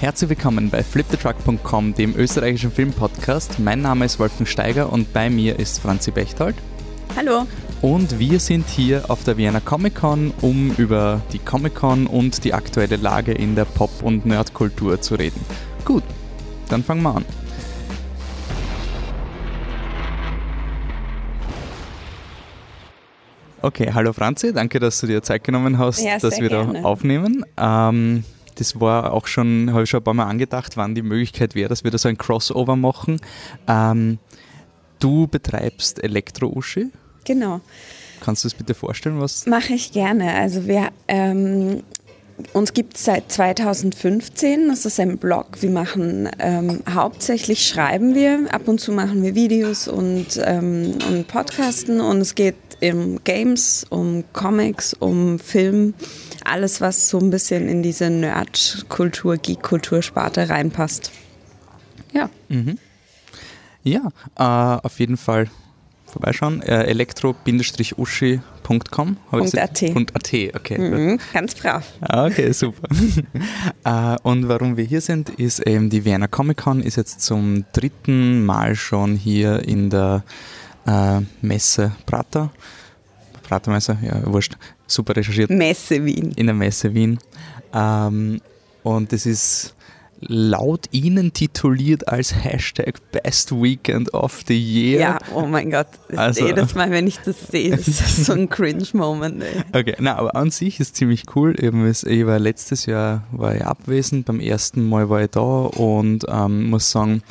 Herzlich willkommen bei flipthetruck.com, dem österreichischen Filmpodcast. Mein Name ist Wolfgang Steiger und bei mir ist Franzi Bechtold. Hallo. Und wir sind hier auf der Vienna Comic Con, um über die Comic Con und die aktuelle Lage in der Pop- und Nerdkultur zu reden. Gut, dann fangen wir an. Okay, hallo Franzi, danke, dass du dir Zeit genommen hast, Ja, dass wir gerne. da aufnehmen. Ähm, das war auch schon, habe ich schon ein paar Mal angedacht, wann die Möglichkeit wäre, dass wir da so ein Crossover machen. Ähm, du betreibst Elektro-Uschi. Genau. Kannst du es bitte vorstellen, was? Mache ich gerne. Also wir ähm, uns gibt es seit 2015. Das ist ein Blog. Wir machen ähm, hauptsächlich schreiben wir. Ab und zu machen wir Videos und, ähm, und Podcasten. Und es geht um Games, um Comics, um Film. Alles, was so ein bisschen in diese Nerd-Kultur, Geek-Kultur-Sparte reinpasst. Ja. Ja, äh, auf jeden Fall vorbeischauen. Äh, elektro-uschi.com. .at. .at, okay. Mhm, ganz brav. Ah, Okay, super. äh, und warum wir hier sind, ist eben die Vienna Comic Con ist jetzt zum dritten Mal schon hier in der äh, Messe Prater. Pratermesse, ja, wurscht. Super recherchiert. Messe Wien. In der Messe Wien. Ähm, und es ist laut ihnen tituliert als Hashtag Best Weekend of the Year. Ja, oh mein Gott. Also- Jedes Mal, wenn ich das sehe, das ist so ein Cringe-Moment. Okay, na, aber an sich ist ziemlich cool. Ich war letztes Jahr war ich abwesend, beim ersten Mal war ich da und ähm, muss sagen,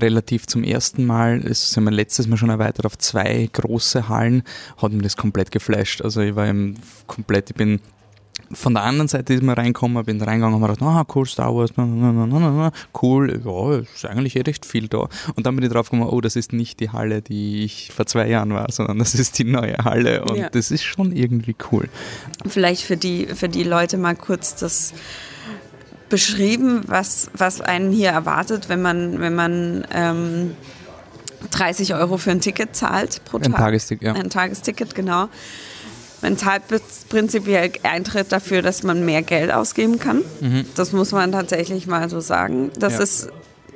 relativ zum ersten Mal, es sind wir letztes Mal schon erweitert auf zwei große Hallen, hat mir das komplett geflasht. Also ich war eben komplett, ich bin von der anderen Seite ist man reingekommen, bin reingegangen und habe gedacht, ah, cool, Star Wars, na, na, na, cool, ja, ist eigentlich eh recht viel da. Und dann bin ich drauf gekommen, oh, das ist nicht die Halle, die ich vor zwei Jahren war, sondern das ist die neue Halle und Ja. das ist schon irgendwie cool. Vielleicht für die, für die Leute mal kurz das beschrieben, was, was einen hier erwartet, wenn man, wenn man ähm, 30 Euro für ein Ticket zahlt pro Ein Tag. Tagesticket, ja. Ein Tagesticket, genau. Man zahlt prinzipiell Eintritt dafür, dass man mehr Geld ausgeben kann. Das muss man tatsächlich mal so sagen. Das Ja. ist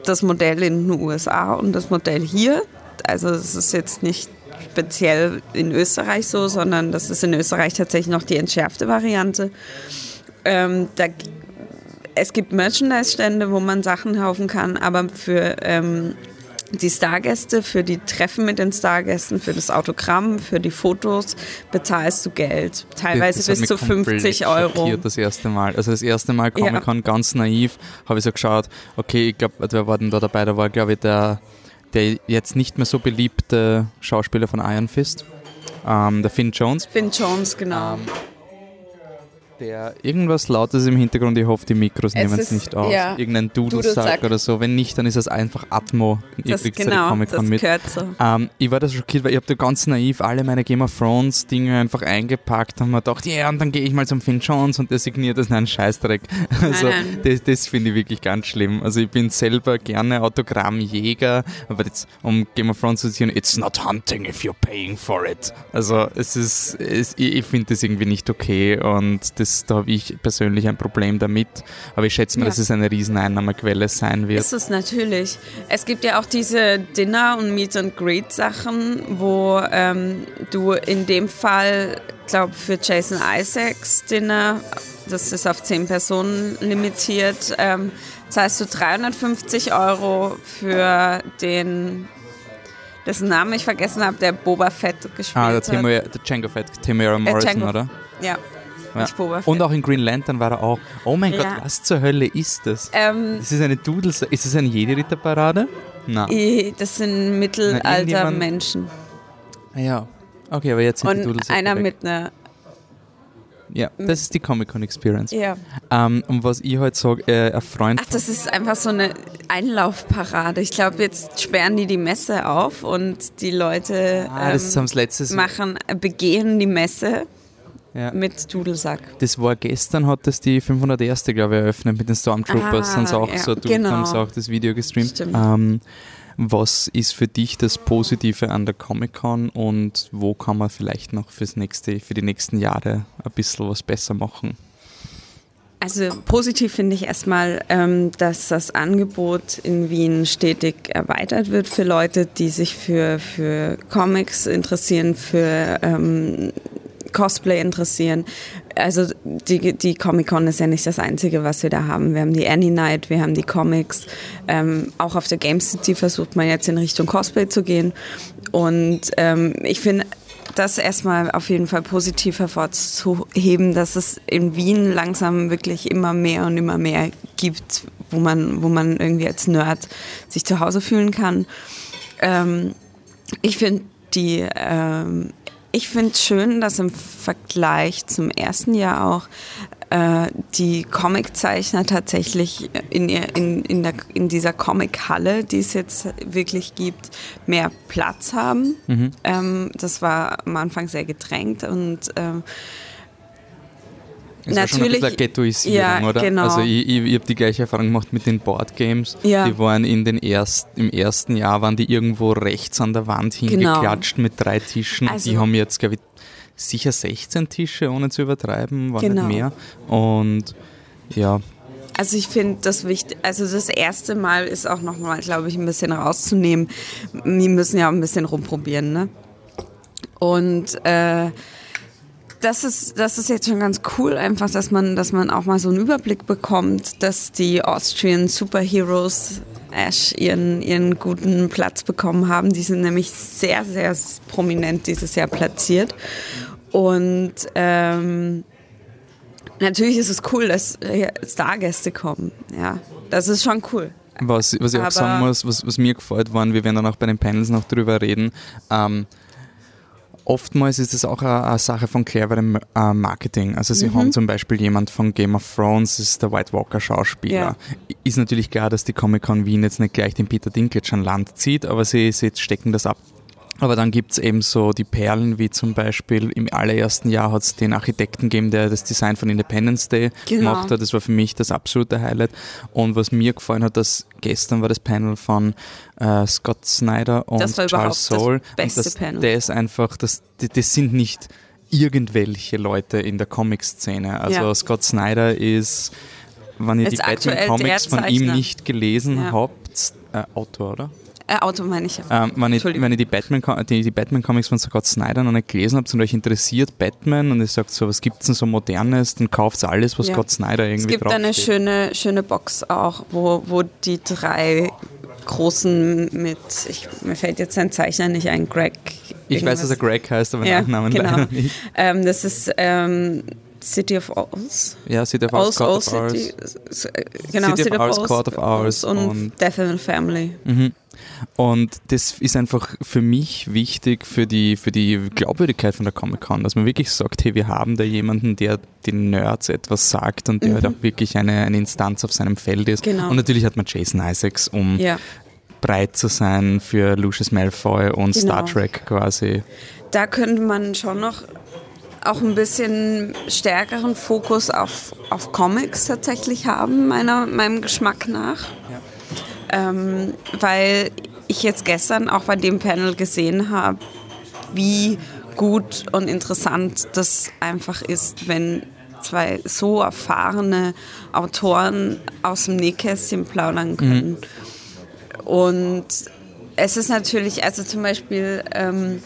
das Modell in den USA und das Modell hier. Also es ist jetzt nicht speziell in Österreich so, sondern das ist in Österreich tatsächlich noch die entschärfte Variante. Ähm, da, es gibt Merchandise-Stände, wo man Sachen kaufen kann, aber für ähm, die Stargäste, für die Treffen mit den Stargästen, für das Autogramm, für die Fotos bezahlst du Geld. Teilweise hat bis zu komplett 50 Euro. Das erste Mal. Also das erste Mal Ja. Comic Con ganz naiv, habe ich so geschaut, okay, ich glaube, wer war denn da dabei? Da war, glaube ich, der, der jetzt nicht mehr so beliebte Schauspieler von Iron Fist, ähm, der Finn Jones. Finn Jones, genau. Ähm, der irgendwas Lautes im Hintergrund, ich hoffe, die Mikros Es nehmen es nicht aus. ja, Irgendein Dudelsack, oder so. Wenn nicht, dann ist es einfach Atmo. Das, ja genau, Comic das mit. gehört so. Ähm, ich war da schockiert, weil ich habe da ganz naiv alle meine Game of Thrones Dinge einfach eingepackt und mir gedacht, ja, und dann gehe ich mal zum Finn Jones und der signiert das. Nein, Scheißdreck. Also nein. das, das finde ich wirklich ganz schlimm. Also ich bin selber gerne Autogrammjäger, aber jetzt, um Game of Thrones zu sehen, it's not hunting if you're paying for it. Also es ist, es, ich, ich finde das irgendwie nicht okay und das, da habe ich persönlich ein Problem damit. Aber ich schätze mal, Ja. dass es eine riesen Einnahmequelle sein wird. Ist es natürlich. Es gibt ja auch diese Dinner- und Meet-and-Greet-Sachen, wo ähm, du in dem Fall, glaube für Jason Isaacs Dinner, das ist auf 10 Personen limitiert, ähm, zahlst du 350 Euro für den, dessen Namen ich vergessen habe, der Boba Fett gespielt Ah, der, hat. Timo, der Django Fett, Tamara Morrison, Django. oder? Ja, Ja. nicht Boba Fett. Und auch in Green Lantern war er auch. Oh mein Ja. Gott, was zur Hölle ist das? ähm, Das ist eine Dudels. Ist das eine Jedi-Ritterparade? Nein. i- das sind Na, Mittelalter irgendjemand- Menschen. Ja. Okay, aber jetzt sind die Und Dudels einer weg. mit einer. Ja, das ist die Comic-Con Experience. Ja. Ähm, und was ich heute sage, äh, ein Freund. Ach, das ist einfach so eine Einlaufparade. Ich glaube, jetzt sperren die die Messe auf und die Leute ah, das ähm, haben sie letztes machen, begehen die Messe Ja. mit Dudelsack. Das war gestern, hat das die 501. glaube ich eröffnet mit den Stormtroopers. Ah, auch ja, so, du, genau. haben sie auch das Video gestreamt. Ähm, was ist für dich das Positive an der Comic-Con und wo kann man vielleicht noch fürs nächste, für die nächsten Jahre ein bisschen was besser machen? Also positiv finde ich erstmal, ähm, dass das Angebot in Wien stetig erweitert wird für Leute, die sich für, für Comics interessieren, für ähm, Cosplay interessieren. Also die, die Comic-Con ist ja nicht das Einzige, was wir da haben. Wir haben die Annie Night, wir haben die Comics. Ähm, auch auf der Game City versucht man jetzt in Richtung Cosplay zu gehen. Und ähm, ich finde das erstmal auf jeden Fall positiv hervorzuheben, dass es in Wien langsam wirklich immer mehr und immer mehr gibt, wo man, wo man irgendwie als Nerd sich zu Hause fühlen kann. Ähm, ich finde die ähm, ich finde es schön, dass im Vergleich zum ersten Jahr auch äh, die Comiczeichner tatsächlich in, in, in, der, in dieser Comic-Halle, die es jetzt wirklich gibt, mehr Platz haben. Mhm. Ähm, das war am Anfang sehr gedrängt und ähm, es Natürlich, schon ein Ghettoisierung, ja, oder? Genau. Also ich, ich, ich habe die gleiche Erfahrung gemacht mit den Boardgames. Ja. Die waren in den erst, im ersten Jahr waren die irgendwo rechts an der Wand hingeklatscht genau. mit drei Tischen. Also, die haben jetzt, glaube ich, sicher 16 Tische, ohne zu übertreiben, war genau. nicht mehr. Und ja, also ich finde das wichtig, also das erste Mal ist auch nochmal, glaube ich, ein bisschen rauszunehmen. Wir müssen ja auch ein bisschen rumprobieren, ne? Und äh, das ist, das ist jetzt schon ganz cool, einfach, dass man, dass man auch mal so einen Überblick bekommt, dass die Austrian Superheroes Ash ihren, ihren guten Platz bekommen haben. Die sind nämlich sehr, sehr prominent dieses Jahr platziert. Und ähm, natürlich ist es cool, dass Stargäste kommen. Ja, das ist schon cool. Was, was ich auch Aber sagen muss, was, was mir gefällt, waren, wir werden dann auch bei den Panels noch drüber reden. Ähm, oftmals ist es auch eine, eine Sache von cleverem äh, Marketing. Also sie mhm. haben zum Beispiel jemand von Game of Thrones, das ist der White Walker Schauspieler. Ja. Ist natürlich klar, dass die Comic Con Wien jetzt nicht gleich den Peter Dinklage an Land zieht, aber sie, sie stecken das ab aber dann gibt es eben so die Perlen, wie zum Beispiel im allerersten Jahr hat es den Architekten gegeben, der das Design von Independence Day genau. gemacht hat. Das war für mich das absolute Highlight. Und was mir gefallen hat, dass gestern war das Panel von äh, Scott Snyder und Charles Soule. Das beste und das, Panel. Der ist einfach, das, das sind nicht irgendwelche Leute in der Comic-Szene. Also ja. Scott Snyder ist, wenn ihr die Batman-Comics von ihm nicht gelesen ja. habt, äh, Autor, oder? Äh, Auto meine ich. Ähm, wenn, ich wenn ihr die Batman, die, die Batman Comics von Scott Snyder noch nicht gelesen habt und euch interessiert Batman und ihr sagt so, was gibt es denn so modernes, dann kauft alles, was ja. Scott Snyder irgendwie Es gibt eine schöne, schöne Box auch, wo, wo die drei großen mit, ich, mir fällt jetzt sein Zeichner nicht ein, Greg. Ich weiß, dass er Greg heißt, aber ja, Nachnamen genau. leider nicht. Ähm, das ist ähm, City of Owls. Ja, City of Owls, Court of Owls. Genau, City, of Owls, Court of Owls und, und Death the Family. Mhm. Und das ist einfach für mich wichtig für die, für die Glaubwürdigkeit von der Comic-Con, dass man wirklich sagt, hey, wir haben da jemanden, der den Nerds etwas sagt und der mhm. halt auch wirklich eine, eine Instanz auf seinem Feld ist. Genau. Und natürlich hat man Jason Isaacs, um ja. breit zu sein für Lucius Malfoy und genau. Star Trek quasi. Da könnte man schon noch auch ein bisschen stärkeren Fokus auf, auf Comics tatsächlich haben, meiner, meinem Geschmack nach. Ja. Ähm, weil ich jetzt gestern auch bei dem Panel gesehen habe, wie gut und interessant das einfach ist, wenn zwei so erfahrene Autoren aus dem Nähkästchen plaudern können. Mhm. Und es ist natürlich, also zum Beispiel, ähm,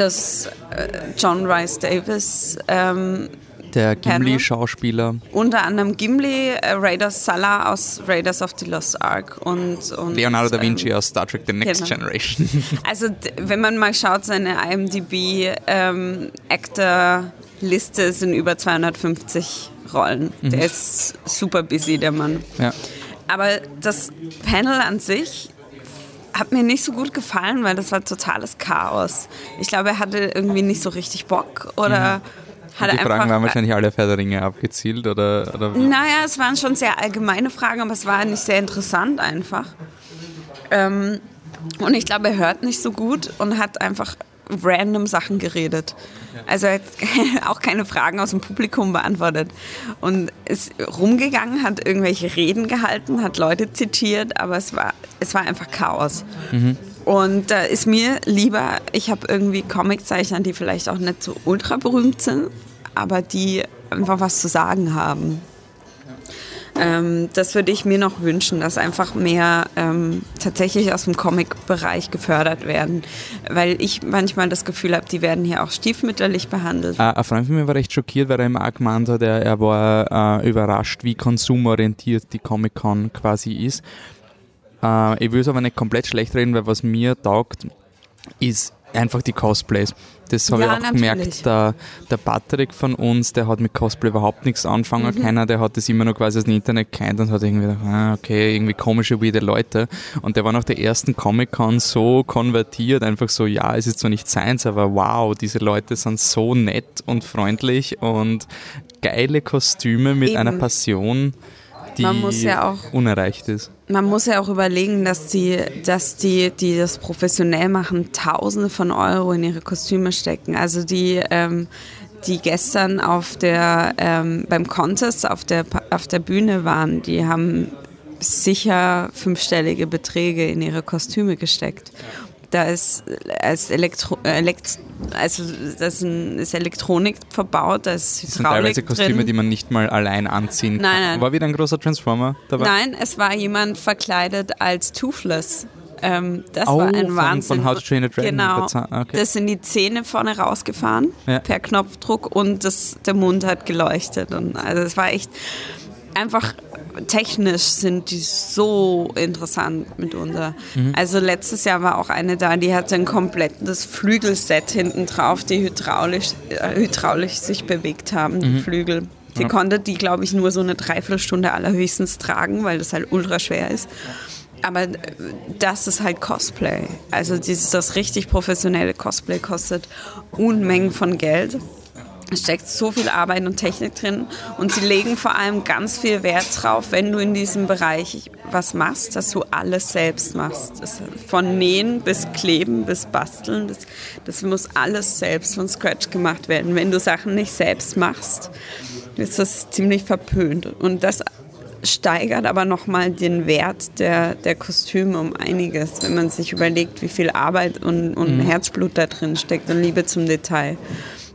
dass äh, John Rice Davis ähm, der Gimli-Schauspieler. Unter anderem Gimli, äh, Raiders Salah aus Raiders of the Lost Ark und, und Leonardo da Vinci ähm, aus Star Trek The Next genau. Generation. Also wenn man mal schaut, seine IMDb ähm, Actor-Liste sind über 250 Rollen. Mhm. Der ist super busy, der Mann. Ja. Aber das Panel an sich hat mir nicht so gut gefallen, weil das war totales Chaos. Ich glaube, er hatte irgendwie nicht so richtig Bock oder mhm hat die Fragen waren wahrscheinlich alle Herr Ringe abgezielt, oder, oder? Naja, es waren schon sehr allgemeine Fragen, aber es war nicht sehr interessant einfach. Ähm, und ich glaube, er hört nicht so gut und hat einfach random Sachen geredet. Also hat auch keine Fragen aus dem Publikum beantwortet. Und ist rumgegangen, hat irgendwelche Reden gehalten, hat Leute zitiert, aber es war, es war einfach Chaos. Mhm. Und da ist mir lieber, ich habe irgendwie Comiczeichner, die vielleicht auch nicht so ultra berühmt sind, aber die einfach was zu sagen haben. Ähm, das würde ich mir noch wünschen, dass einfach mehr ähm, tatsächlich aus dem Comic-Bereich gefördert werden. Weil ich manchmal das Gefühl habe, die werden hier auch stiefmütterlich behandelt. Äh, ein Freund von mir war recht schockiert, weil er immer auch gemeint hat, er, er war äh, überrascht, wie konsumorientiert die Comic-Con quasi ist. Äh, ich will es aber nicht komplett schlecht reden, weil was mir taugt, ist einfach die Cosplays. Das habe ja, ich auch natürlich. gemerkt. Der, der Patrick von uns, der hat mit Cosplay überhaupt nichts anfangen mhm. können. Der hat das immer noch quasi aus dem Internet kennt und hat irgendwie gedacht, ah, okay, irgendwie komische, weirde Leute. Und der war nach der ersten Comic-Con so konvertiert, einfach so, ja, es ist zwar nicht seins, aber wow, diese Leute sind so nett und freundlich und geile Kostüme mit Eben. einer Passion die man muss ja auch, unerreicht ist. Man muss ja auch überlegen, dass die, dass die, die das professionell machen, Tausende von Euro in ihre Kostüme stecken. Also die, ähm, die gestern auf der, ähm, beim Contest auf der, auf der Bühne waren, die haben sicher fünfstellige Beträge in ihre Kostüme gesteckt. Da ist, ist, Elektro, Elekt, also das ist Elektronik verbaut, da ist Hydraulik Das sind teilweise Kostüme, drin. die man nicht mal allein anziehen kann. Nein, nein. War wieder ein großer Transformer dabei? Nein, es war jemand verkleidet als Toothless. Ähm, das oh, war ein Wahnsinn. Von How to Train a Dragon. Genau. Okay. Das sind die Zähne vorne rausgefahren ja. per Knopfdruck und das, der Mund hat geleuchtet. Und also es war echt einfach technisch sind die so interessant mitunter. Mhm. Also letztes Jahr war auch eine da, die hatte ein komplettes Flügelset hinten drauf, die hydraulisch, äh, hydraulisch sich bewegt haben, die mhm. Flügel. Die ja. konnte die, glaube ich, nur so eine Dreiviertelstunde allerhöchstens tragen, weil das halt ultra schwer ist. Aber äh, das ist halt Cosplay. Also dieses, das richtig professionelle Cosplay kostet Unmengen von Geld. Es steckt so viel Arbeit und Technik drin und sie legen vor allem ganz viel Wert drauf, wenn du in diesem Bereich was machst, dass du alles selbst machst. Das von Nähen bis Kleben bis Basteln, das, das muss alles selbst von Scratch gemacht werden. Wenn du Sachen nicht selbst machst, ist das ziemlich verpönt. Und das steigert aber nochmal den Wert der, der Kostüme um einiges, wenn man sich überlegt, wie viel Arbeit und, und mhm. Herzblut da drin steckt und Liebe zum Detail.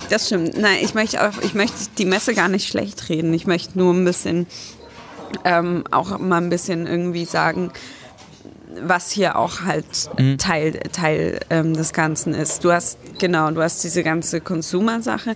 Das stimmt. Nein, ich möchte, auch, ich möchte die Messe gar nicht schlecht reden. Ich möchte nur ein bisschen, ähm, auch mal ein bisschen irgendwie sagen, was hier auch halt mhm. Teil, Teil ähm, des Ganzen ist. Du hast, genau, du hast diese ganze Consumer-Sache.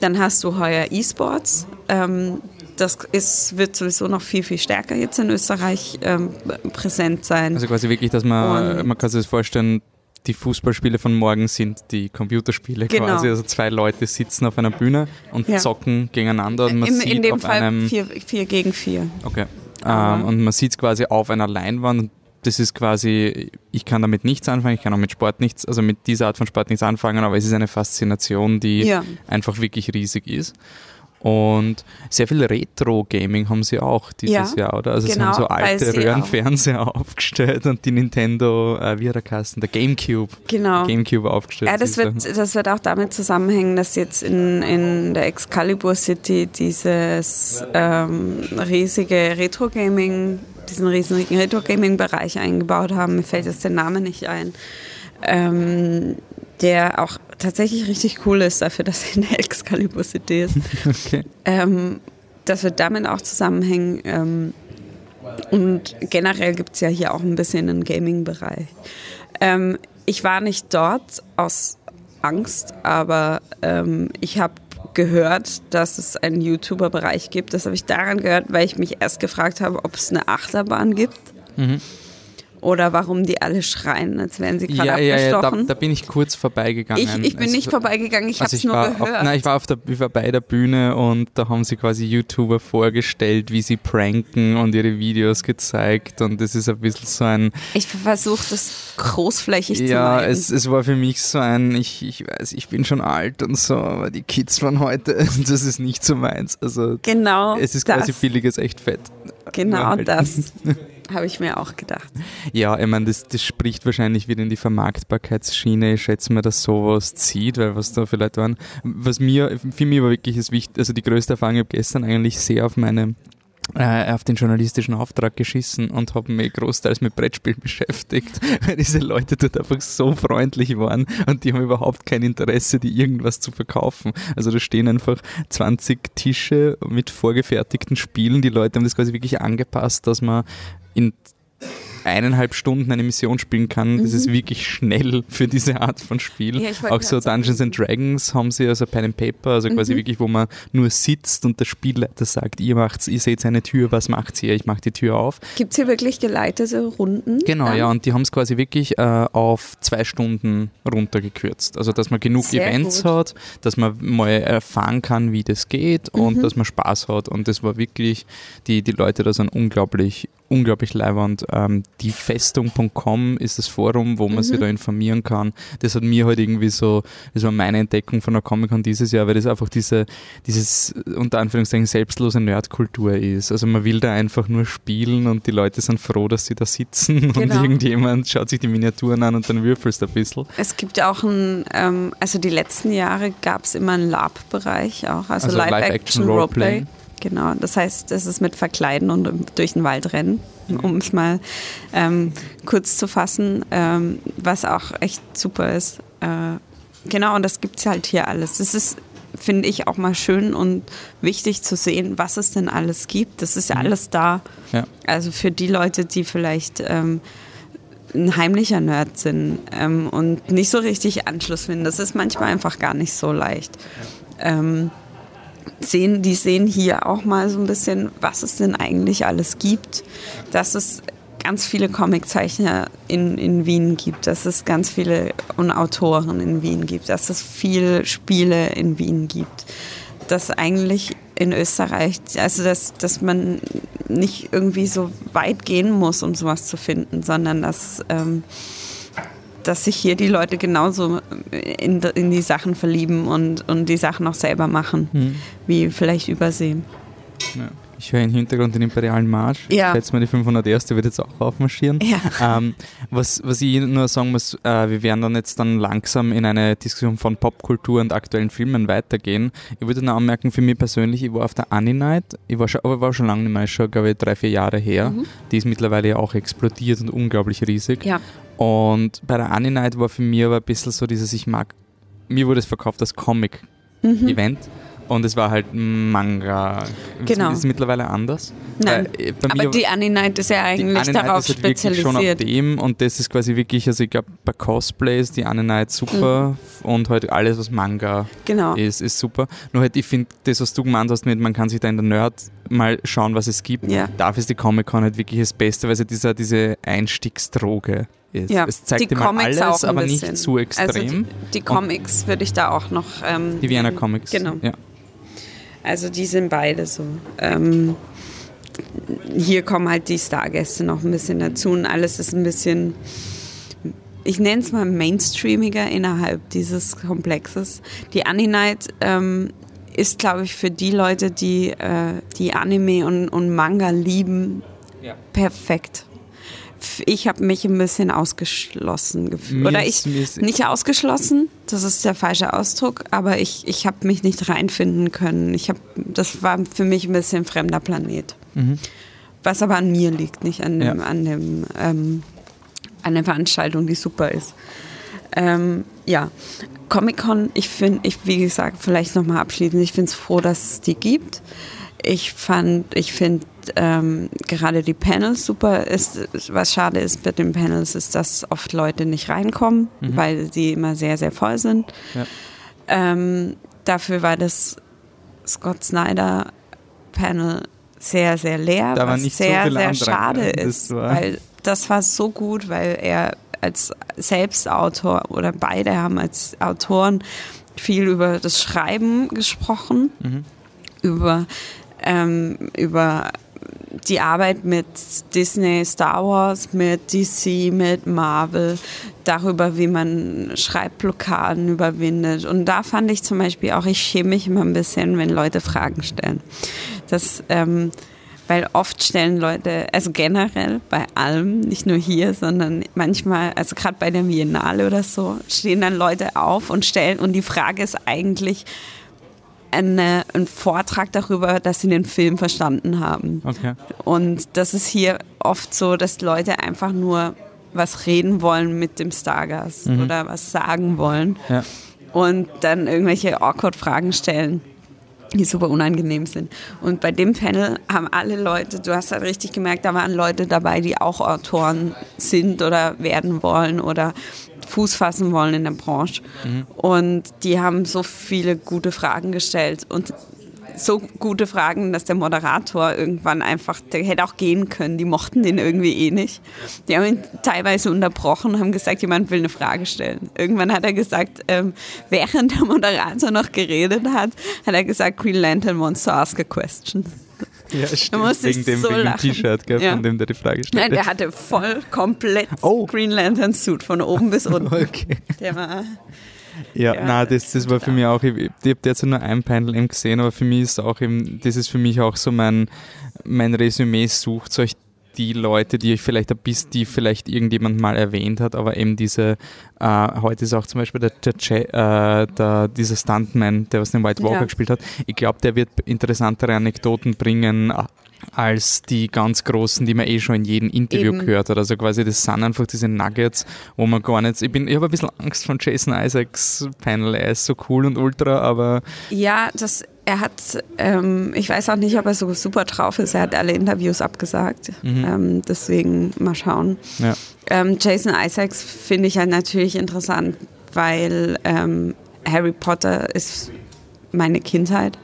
Dann hast du heuer E-Sports. Ähm, das ist, wird sowieso noch viel, viel stärker jetzt in Österreich ähm, präsent sein. Also quasi wirklich, dass man, Und man kann sich das vorstellen, die Fußballspiele von morgen sind die Computerspiele genau. quasi. Also zwei Leute sitzen auf einer Bühne und ja. zocken gegeneinander und man Im, sieht in dem auf Fall einem vier, vier gegen vier. Okay. Ähm, und man sieht es quasi auf einer Leinwand. Das ist quasi, ich kann damit nichts anfangen, ich kann auch mit Sport nichts, also mit dieser Art von Sport nichts anfangen, aber es ist eine Faszination, die ja. einfach wirklich riesig ist. Und sehr viel Retro-Gaming haben sie auch dieses ja, Jahr, oder? Also genau, sie haben so alte Röhrenfernseher aufgestellt und die Nintendo, äh, wie der Kasten, der Gamecube. Genau. Gamecube aufgestellt. Ja, das wird, das wird auch damit zusammenhängen, dass jetzt in, in der Excalibur City dieses ähm, riesige Retro-Gaming, diesen riesigen Retro-Gaming-Bereich eingebaut haben. Mir fällt jetzt der Name nicht ein. Ähm, der auch tatsächlich richtig cool ist dafür, dass er in der Excalibur City ist. Okay. Ähm, das wird damit auch zusammenhängen. Ähm, und generell gibt es ja hier auch ein bisschen einen Gaming-Bereich. Ähm, ich war nicht dort aus Angst, aber ähm, ich habe gehört, dass es einen YouTuber-Bereich gibt. Das habe ich daran gehört, weil ich mich erst gefragt habe, ob es eine Achterbahn gibt. Mhm. Oder warum die alle schreien, als wären sie gerade ja, abgestochen. Ja, ja, da, da, bin ich kurz vorbeigegangen. Ich, ich bin also, nicht vorbeigegangen, ich also habe es nur gehört. Auf, nein, ich war, auf der, ich war bei der Bühne und da haben sie quasi YouTuber vorgestellt, wie sie pranken und ihre Videos gezeigt und das ist ein bisschen so ein... Ich versuche das großflächig ja, zu machen. Ja, es, es war für mich so ein, ich, ich weiß, ich bin schon alt und so, aber die Kids von heute, das ist nicht so meins. Also genau es ist quasi billiges echt fett. Genau das. Habe ich mir auch gedacht. Ja, ich meine, das, das spricht wahrscheinlich wieder in die Vermarktbarkeitsschiene. Ich schätze mir, dass sowas zieht, weil was da vielleicht waren. Was mir, für mich war wirklich das Wichtigste, also die größte Erfahrung, ich habe gestern eigentlich sehr auf meine äh, auf den journalistischen Auftrag geschissen und habe mich großteils mit Brettspielen beschäftigt, weil diese Leute dort einfach so freundlich waren und die haben überhaupt kein Interesse, die irgendwas zu verkaufen. Also da stehen einfach 20 Tische mit vorgefertigten Spielen. Die Leute haben das quasi wirklich angepasst, dass man in eineinhalb Stunden eine Mission spielen kann, das mhm. ist wirklich schnell für diese Art von Spiel. Ja, auch so Dungeons and Dragons haben sie also Pen and Paper, also quasi mhm. wirklich, wo man nur sitzt und der Spielleiter sagt, ihr macht's, ihr seht eine Tür, was macht ihr? Ich mache die Tür auf. Gibt es hier wirklich geleitete Runden? Genau, dann? ja, und die haben es quasi wirklich äh, auf zwei Stunden runtergekürzt. Also dass man genug Sehr Events gut. hat, dass man mal erfahren kann, wie das geht mhm. und dass man Spaß hat. Und das war wirklich, die, die Leute da sind unglaublich, unglaublich leiwand. Ähm, die Festung.com ist das Forum, wo man mhm. sich da informieren kann. Das hat mir halt irgendwie so, das war meine Entdeckung von der Comic-Con dieses Jahr, weil das einfach diese, dieses unter Anführungszeichen selbstlose Nerdkultur ist. Also man will da einfach nur spielen und die Leute sind froh, dass sie da sitzen genau. und irgendjemand schaut sich die Miniaturen an und dann würfelst ein bisschen. Es gibt auch ein, ähm, also die letzten Jahre gab es immer einen Lab-Bereich auch, also, also Live-Action-Roleplay. Live Genau, das heißt, es ist mit Verkleiden und durch den Wald rennen, um es mal ähm, kurz zu fassen, ähm, was auch echt super ist. Äh, genau, und das gibt es halt hier alles. Das ist, finde ich, auch mal schön und wichtig zu sehen, was es denn alles gibt. Das ist ja mhm. alles da. Ja. Also für die Leute, die vielleicht ähm, ein heimlicher Nerd sind ähm, und nicht so richtig Anschluss finden, das ist manchmal einfach gar nicht so leicht. Ähm, sehen, die sehen hier auch mal so ein bisschen, was es denn eigentlich alles gibt. Dass es ganz viele Comiczeichner in, in Wien gibt, dass es ganz viele und Autoren in Wien gibt, dass es viele Spiele in Wien gibt. Dass eigentlich in Österreich, also dass, dass man nicht irgendwie so weit gehen muss, um sowas zu finden, sondern dass ähm, dass sich hier die Leute genauso in, in die Sachen verlieben und, und die Sachen auch selber machen, mhm. wie vielleicht übersehen. Ja. Ich höre im Hintergrund den Imperialen Marsch. Ja. Ich schätze mal, die 501. wird jetzt auch aufmarschieren. Ja. Ähm, was, was ich nur sagen muss, äh, wir werden dann jetzt dann langsam in eine Diskussion von Popkultur und aktuellen Filmen weitergehen. Ich würde nur anmerken, für mich persönlich, ich war auf der Annie Night, ich war schon, aber war schon lange nicht mehr, schon glaube ich drei, vier Jahre her. Mhm. Die ist mittlerweile ja auch explodiert und unglaublich riesig. Ja. Und bei der Annie Night war für mich aber ein bisschen so dieses, ich mag, mir wurde es verkauft als Comic-Event. Mhm. Und es war halt Manga. Genau. Ist es mittlerweile anders? Nein, Weil, aber die Anime Night ist ja eigentlich darauf ist halt spezialisiert. schon auf dem und das ist quasi wirklich, also ich glaube bei Cosplays die Anime Night super mhm. und halt alles was Manga genau. ist, ist super. Nur halt ich finde, das was du gemeint hast mit, man kann sich da in der Nerd mal schauen, was es gibt. Ja. Dafür ist die Comic-Con halt wirklich das Beste, weil sie dieser, diese Einstiegsdroge ist. Ja, es zeigt immer alles, aber nicht zu extrem. Also die, die Comics würde ich da auch noch... Ähm, die Vienna Comics. Genau. Ja. Also die sind beide so. Ähm, hier kommen halt die Stargäste noch ein bisschen dazu und alles ist ein bisschen, ich nenne es mal mainstreamiger innerhalb dieses Komplexes. Die Anime-Night ähm, ist, glaube ich, für die Leute, die, äh, die Anime und, und Manga lieben, ja. perfekt ich habe mich ein bisschen ausgeschlossen gefühlt. Oder ich, nicht ausgeschlossen, das ist der falsche Ausdruck, aber ich, ich habe mich nicht reinfinden können. Ich hab, das war für mich ein bisschen fremder Planet. Mhm. Was aber an mir liegt, nicht an dem, ja. an dem, ähm, an der Veranstaltung, die super ist. Ähm, ja, Comic-Con, ich finde, ich, wie gesagt, vielleicht nochmal abschließend, ich finde es froh, dass es die gibt. Ich fand, ich finde ähm, gerade die Panels super. Ist, was schade ist mit den Panels, ist, dass oft Leute nicht reinkommen, mhm. weil sie immer sehr, sehr voll sind. Ja. Ähm, dafür war das Scott Snyder Panel sehr, sehr leer, da was sehr, so sehr schade ist, weil das war so gut, weil er als Selbstautor oder beide haben als Autoren viel über das Schreiben gesprochen, mhm. über ähm, über die Arbeit mit Disney, Star Wars, mit DC, mit Marvel, darüber, wie man Schreibblockaden überwindet. Und da fand ich zum Beispiel auch, ich schäme mich immer ein bisschen, wenn Leute Fragen stellen. Das, ähm, weil oft stellen Leute, also generell bei allem, nicht nur hier, sondern manchmal, also gerade bei der Biennale oder so, stehen dann Leute auf und stellen, und die Frage ist eigentlich, eine, einen Vortrag darüber, dass sie den Film verstanden haben. Okay. Und das ist hier oft so, dass Leute einfach nur was reden wollen mit dem Stargast Mhm. oder was sagen wollen Ja. und dann irgendwelche awkward Fragen stellen, die super unangenehm sind. Und bei dem Panel haben alle Leute, du hast halt richtig gemerkt, da waren Leute dabei, die auch Autoren sind oder werden wollen oder Fuß fassen wollen in der Branche. Und die haben so viele gute Fragen gestellt und so gute Fragen, dass der Moderator irgendwann einfach, der hätte auch gehen können, die mochten den irgendwie eh nicht. Die haben ihn teilweise unterbrochen und haben gesagt, jemand will eine Frage stellen. Irgendwann hat er gesagt, ähm, während der Moderator noch geredet hat, hat er gesagt, Green Lantern wants to ask a question. Ja, stimmt. musste Wegen dem, so wegen dem. T-Shirt, Ja. von dem der die Frage Nein, stellt. der hatte voll komplett Oh. Green Lantern Suit von oben bis unten. Okay. Der war Ja, Ja, nein, das, das war für mich auch, ich, ich habe derzeit nur ein Panel eben gesehen, aber für mich ist auch eben, das ist für mich auch so mein, mein Resümee, sucht euch die Leute, die euch vielleicht bisschen, die vielleicht irgendjemand mal erwähnt hat, aber eben diese, äh, heute ist auch zum Beispiel der, der, äh, der dieser Stuntman, der was den White Walker Ja. gespielt hat, ich glaube, der wird interessantere Anekdoten bringen, als die ganz großen, die man eh schon in jedem Interview Eben. gehört hat. Also quasi das sind einfach diese Nuggets, wo man gar nicht. Ich bin, ich habe ein bisschen Angst von Jason Isaacs Panel. Er ist so cool und ultra, aber Ja, das, er hat, ähm, ich weiß auch nicht, ob er so super drauf ist. Er hat alle Interviews abgesagt. Ähm, deswegen mal schauen. ja. Ähm, Jason Isaacs finde ich halt natürlich interessant, weil ähm, Harry Potter ist meine Kindheit.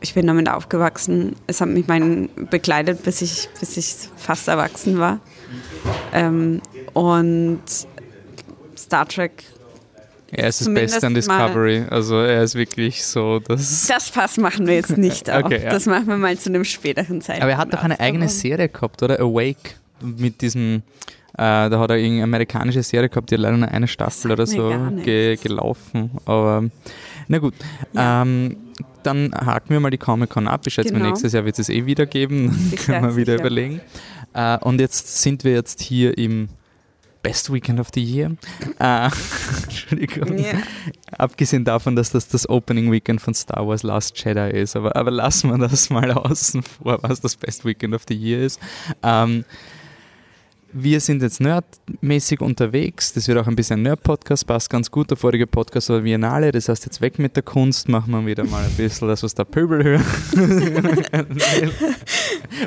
Ich bin damit aufgewachsen. Es hat mich mein, begleitet, bis ich, bis ich fast erwachsen war. Ähm, und Star Trek Er ist das Beste an Discovery. Also er ist wirklich so, das. Das Pass machen wir jetzt nicht auf. Okay, ja. Das machen wir mal zu einem späteren Zeitpunkt. Aber er hat doch eine eigene Serie gehabt, oder? Awake. Mit diesem, äh, da hat er irgendeine amerikanische Serie gehabt, die hat leider nur eine Staffel oder so ge gelaufen. Aber na gut. Ja. Ähm, dann haken wir mal die Comic-Con ab. Ich schätze mal, Genau. nächstes Jahr wird es eh wieder geben. Dann können wir wieder sicher. überlegen. Äh, und jetzt sind wir jetzt hier im Best Weekend of the Year. Äh, Entschuldigung. Ja. Abgesehen davon, dass das das Opening Weekend von Star Wars Last Jedi ist. Aber, aber lassen wir das mal außen vor, was das Best Weekend of the Year ist. Ähm, wir sind jetzt nerdmäßig unterwegs. Das wird auch ein bisschen ein Nerd-Podcast, passt ganz gut. Der vorige Podcast war Biennale, das heißt jetzt weg mit der Kunst, machen wir wieder mal ein bisschen das, was der Pöbel hört,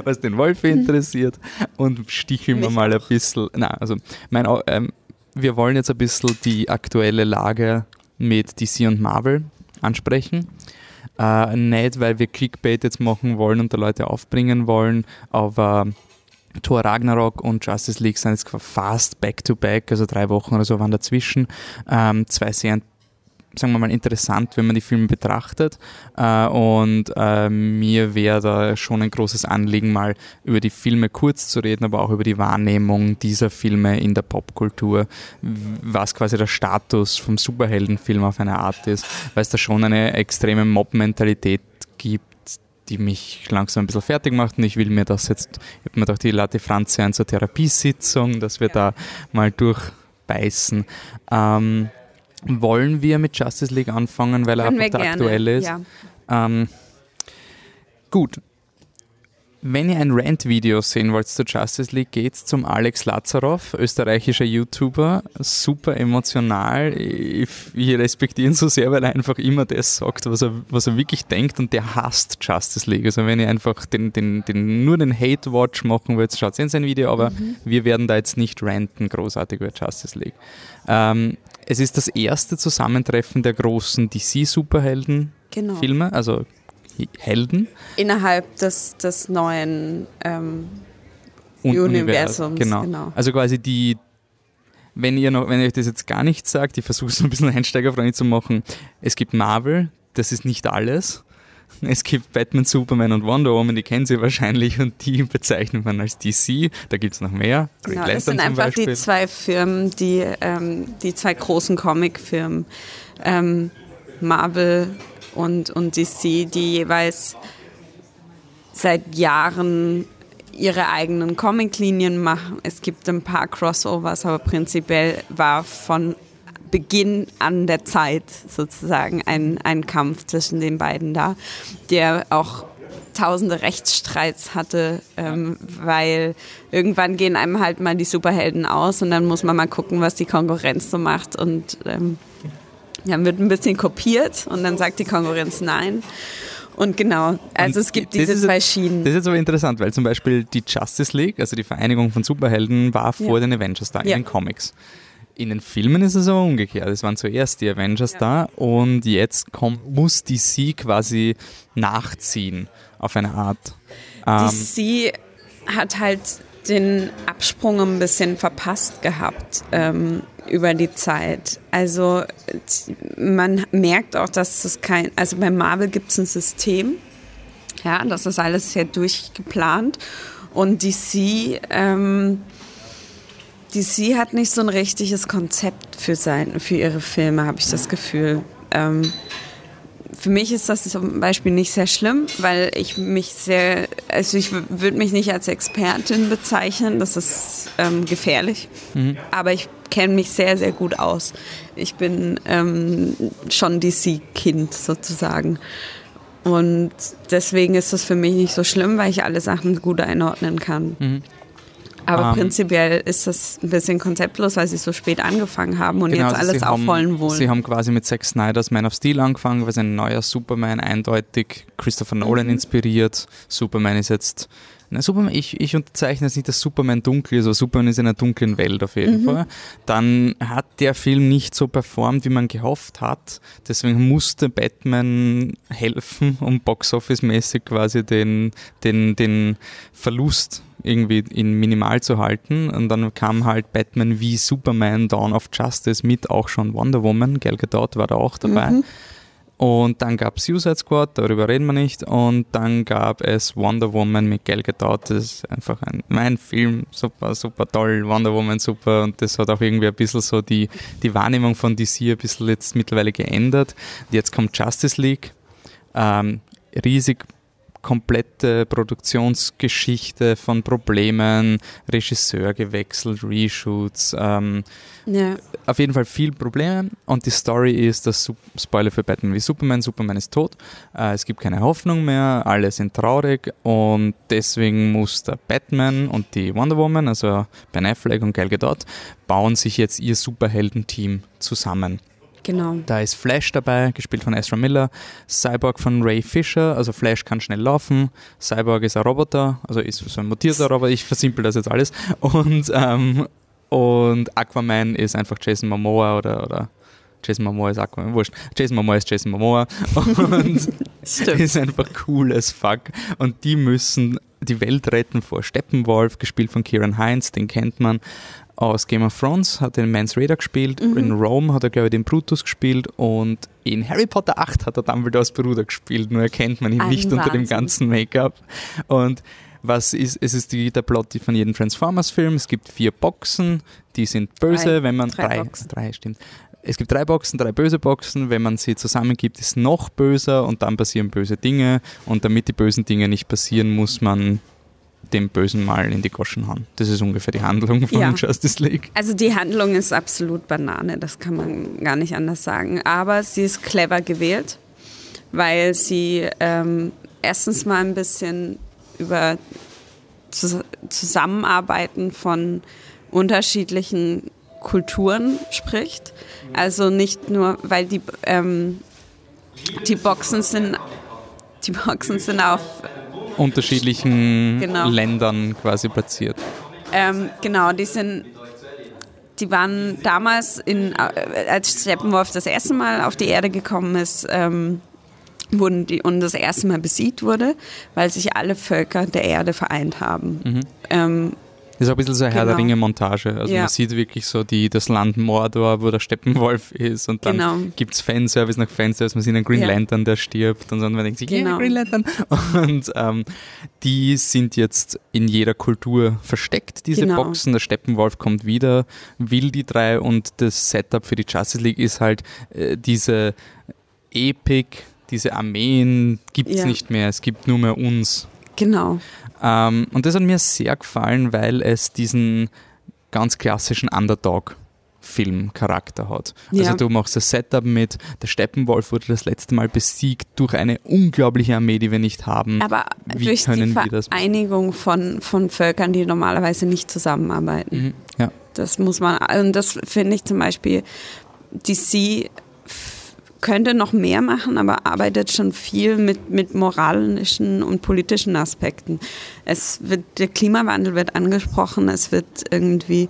was den Wolfi interessiert und sticheln wir mal ein bisschen. Na, also mein, ähm, wir wollen jetzt ein bisschen die aktuelle Lage mit DC und Marvel ansprechen. Äh, nicht, weil wir Clickbait jetzt machen wollen und da Leute aufbringen wollen, aber Thor Ragnarok und Justice League sind jetzt fast back-to-back, also drei Wochen oder so waren dazwischen. Ähm, zwei sehr, sagen wir mal, interessant, wenn man die Filme betrachtet. Äh, und äh, mir wäre da schon ein großes Anliegen, mal über die Filme kurz zu reden, aber auch über die Wahrnehmung dieser Filme in der Popkultur, was quasi der Status vom Superheldenfilm auf eine Art ist, weil es da schon eine extreme Mob-Mentalität gibt, die mich langsam ein bisschen fertig macht und ich will mir das jetzt, ich habe mir gedacht, ich lade Franzi ein zur Therapiesitzung, dass wir da mal durchbeißen. Ähm, wollen wir mit Justice League anfangen, weil er einfach aktuelle ist? Ja. Ähm, gut. Wenn ihr ein Rant-Video sehen wollt zu Justice League, geht's zum Alex Lazarov, österreichischer YouTuber, super emotional. Ich, ich respektiere ihn so sehr, weil er einfach immer das sagt, was er, was er wirklich denkt und der hasst Justice League. Also wenn ihr einfach den, den, den, nur den Hate-Watch machen wollt, schaut in sein Video, aber wir werden da jetzt nicht ranten großartig über Justice League. Ähm, es ist das erste Zusammentreffen der großen DC-Superhelden-Filme, Genau. also Helden. Innerhalb des, des neuen ähm, Universums, Univers- Genau. genau. Also quasi die, wenn ihr noch, wenn ihr euch das jetzt gar nicht sagt, ich versuche es ein bisschen einsteigerfreundlich zu machen. Es gibt Marvel, das ist nicht alles. Es gibt Batman, Superman und Wonder Woman, die kennen Sie wahrscheinlich und die bezeichnet man als DC. Da gibt es noch mehr. Green Genau, das sind einfach Beispiel. die zwei Firmen, die, ähm, die zwei großen Comic-Firmen, ähm, Marvel und, und DC, die jeweils seit Jahren ihre eigenen Comic-Linien machen. Es gibt ein paar Crossovers, aber prinzipiell war von Beginn an der Zeit sozusagen ein, ein Kampf zwischen den beiden da, der auch tausende Rechtsstreits hatte, ähm, weil irgendwann gehen einem halt mal die Superhelden aus und dann muss man mal gucken, was die Konkurrenz so macht und ähm, dann wird ein bisschen kopiert und dann sagt die Konkurrenz nein. Und genau, also und es gibt diese zwei Schienen. Das ist jetzt aber interessant, weil zum Beispiel die Justice League, also die Vereinigung von Superhelden, war vor ja. den Avengers da ja. in den Comics. In den Filmen ist es aber umgekehrt. Es waren zuerst die Avengers ja. da und jetzt kommt, muss DC quasi nachziehen auf eine Art. Ähm, DC hat halt den Absprung ein bisschen verpasst gehabt ähm, über die Zeit. Also man merkt auch, dass es kein, also bei Marvel gibt es ein System, ja, das ist alles sehr durchgeplant und DC ähm, DC hat nicht so ein richtiges Konzept für, sein, für ihre Filme, habe ich das Gefühl. Ähm, für mich ist das zum Beispiel nicht sehr schlimm, weil ich mich sehr, also ich würde mich nicht als Expertin bezeichnen, das ist ähm, gefährlich, mhm. aber ich kenne mich sehr, sehr gut aus. Ich bin ähm, schon DC-Kind sozusagen. Und deswegen ist das für mich nicht so schlimm, weil ich alle Sachen gut einordnen kann. Mhm. Aber ähm, prinzipiell ist das ein bisschen konzeptlos, weil sie so spät angefangen haben und genau, jetzt also alles aufholen wollen. Sie haben quasi mit Zack Snyder's Man of Steel angefangen, weil ein neuer Superman eindeutig Christopher Nolan mhm. inspiriert. Superman ist jetzt na, Superman, ich, ich unterzeichne jetzt nicht, dass Superman dunkel ist, aber Superman ist in einer dunklen Welt auf jeden mhm. Fall. Dann hat der Film nicht so performt, wie man gehofft hat. Deswegen musste Batman helfen, um Boxoffice-mäßig quasi den, den, den Verlust irgendwie in minimal zu halten. Und dann kam halt Batman wie Superman Dawn of Justice mit auch schon Wonder Woman. Gal Gadot war da auch dabei. Mhm. Und dann gab es Suicide Squad, darüber reden wir nicht. Und dann gab es Wonder Woman mit Gal Gadot. Das ist einfach ein, mein Film, super, super toll. Wonder Woman super. Und das hat auch irgendwie ein bisschen so die, die Wahrnehmung von DC ein bisschen jetzt mittlerweile geändert. Und jetzt kommt Justice League. Ähm, riesig komplette Produktionsgeschichte von Problemen, Regisseur gewechselt, Reshoots, ähm, ja. auf jeden Fall viel Probleme und die Story ist, dass Spoiler für Batman wie Superman, Superman ist tot, äh, es gibt keine Hoffnung mehr, alle sind traurig und deswegen muss der Batman und die Wonder Woman, also Ben Affleck und Gal Gadot, bauen sich jetzt ihr Superheldenteam zusammen. Genau. Da ist Flash dabei, gespielt von Ezra Miller, Cyborg von Ray Fisher, also Flash kann schnell laufen, Cyborg ist ein Roboter, also ist so ein mutierter Roboter, ich versimpel das jetzt alles. Und, ähm, und Aquaman ist einfach Jason Momoa oder, oder Jason Momoa ist Aquaman, wurscht. Jason Momoa ist Jason Momoa und ist einfach cool as fuck. Und die müssen die Welt retten vor Steppenwolf, gespielt von Kieran Heinz, den kennt man aus Game of Thrones, hat den Mans Raider gespielt, mhm. in Rome hat er, glaube ich, den Brutus gespielt und in Harry Potter 8 hat er Dumbledores Bruder gespielt, nur erkennt man ihn Ein nicht Wahnsinn. unter dem ganzen Make-up. Und was ist, es ist die, der Plot von jedem Transformers-Film. Es gibt vier Boxen, die sind böse, drei, wenn man drei, drei, drei, stimmt. Es gibt drei Boxen, drei böse Boxen. Wenn man sie zusammengibt, ist es noch böser und dann passieren böse Dinge. Und damit die bösen Dinge nicht passieren, muss man dem Bösen mal in die Goschen hauen. Das ist ungefähr die Handlung von ja. Justice League. Also die Handlung ist absolut Banane, das kann man gar nicht anders sagen. Aber sie ist clever gewählt, weil sie ähm, erstens mal ein bisschen über Zusammenarbeiten von unterschiedlichen Kulturen spricht. Also nicht nur, weil die, ähm, die Boxen sind die Boxen sind auf unterschiedlichen genau. Ländern quasi platziert. Ähm, genau, die sind die waren damals, in, äh, als Steppenwolf das erste Mal auf die Erde gekommen ist, ähm, wurden die und das erste Mal besiegt wurde, weil sich alle Völker der Erde vereint haben. Mhm. Ähm, das ist auch ein bisschen so eine genau. Herr der genau. Ringe-Montage. Also ja. man sieht wirklich so die, das Land Mordor, wo der Steppenwolf ist und dann genau. gibt es Fanservice nach Fanservice, man sieht einen Green ja. Lantern, der stirbt und dann man denkt sich, genau. yeah, Green Lantern. Und ähm, die sind jetzt in jeder Kultur versteckt, diese genau. Boxen. Der Steppenwolf kommt wieder, will die drei und das Setup für die Justice League ist halt äh, diese Epic, diese Armeen gibt es ja. nicht mehr, es gibt nur mehr uns. Genau. Ähm, und das hat mir sehr gefallen, weil es diesen ganz klassischen Underdog Filmcharakter hat. Ja. Also du machst das Setup mit, der Steppenwolf wurde das letzte Mal besiegt durch eine unglaubliche Armee, die wir nicht haben. Aber Wie durch die können wir das machen? Vereinigung von, von Völkern, die normalerweise nicht zusammenarbeiten. Mhm. Ja. Das muss man, und das finde ich zum Beispiel, DC könnte noch mehr machen, aber arbeitet schon viel mit, mit moralischen und politischen Aspekten. Es wird, der Klimawandel wird angesprochen, es wird irgendwie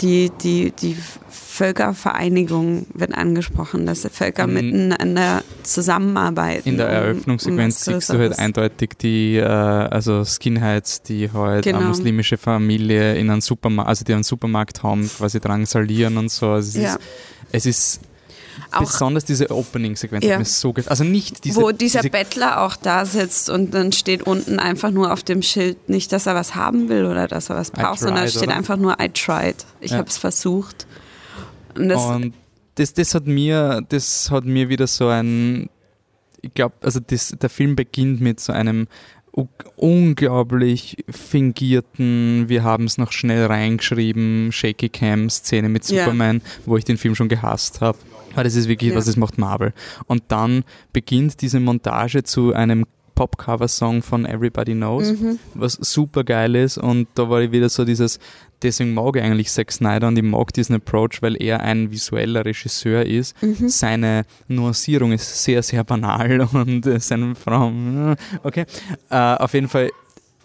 die, die, die Völkervereinigung wird angesprochen, dass die Völker Mhm. miteinander zusammenarbeiten. In der um- um Eröffnungssequenz was siehst du halt eindeutig die, äh, also Skinheads, die halt Genau. eine muslimische Familie in einen Supermarkt, also die einen Supermarkt haben, quasi drangsalieren und so. Also es Ja. ist, es ist Auch besonders diese Opening-Sequenz Ja. hat mir so gefallen. Also nicht diese, wo dieser diese Bettler auch da sitzt und dann steht unten einfach nur auf dem Schild nicht, dass er was haben will oder dass er was braucht, sondern tried, steht oder? einfach nur I tried. Ich Ja. habe es versucht. Und das, Und das, das hat mir, das hat mir wieder so ein, ich glaube, also das, der Film beginnt mit so einem unglaublich fingierten, wir haben es noch schnell reingeschrieben, Shaky Cam Szene mit. Superman, wo ich den Film schon gehasst habe. Aber das ist wirklich Ja. was, das macht Marvel. Und dann beginnt diese Montage zu einem Pop-Cover-Song von Everybody Knows, Mhm. was super geil ist. Und da war ich wieder so dieses, deswegen mag ich eigentlich Zack Snyder und ich mag diesen Approach, weil er ein visueller Regisseur ist. Mhm. Seine Nuancierung ist sehr, sehr banal und seine Frau, äh, okay. Äh, auf jeden Fall,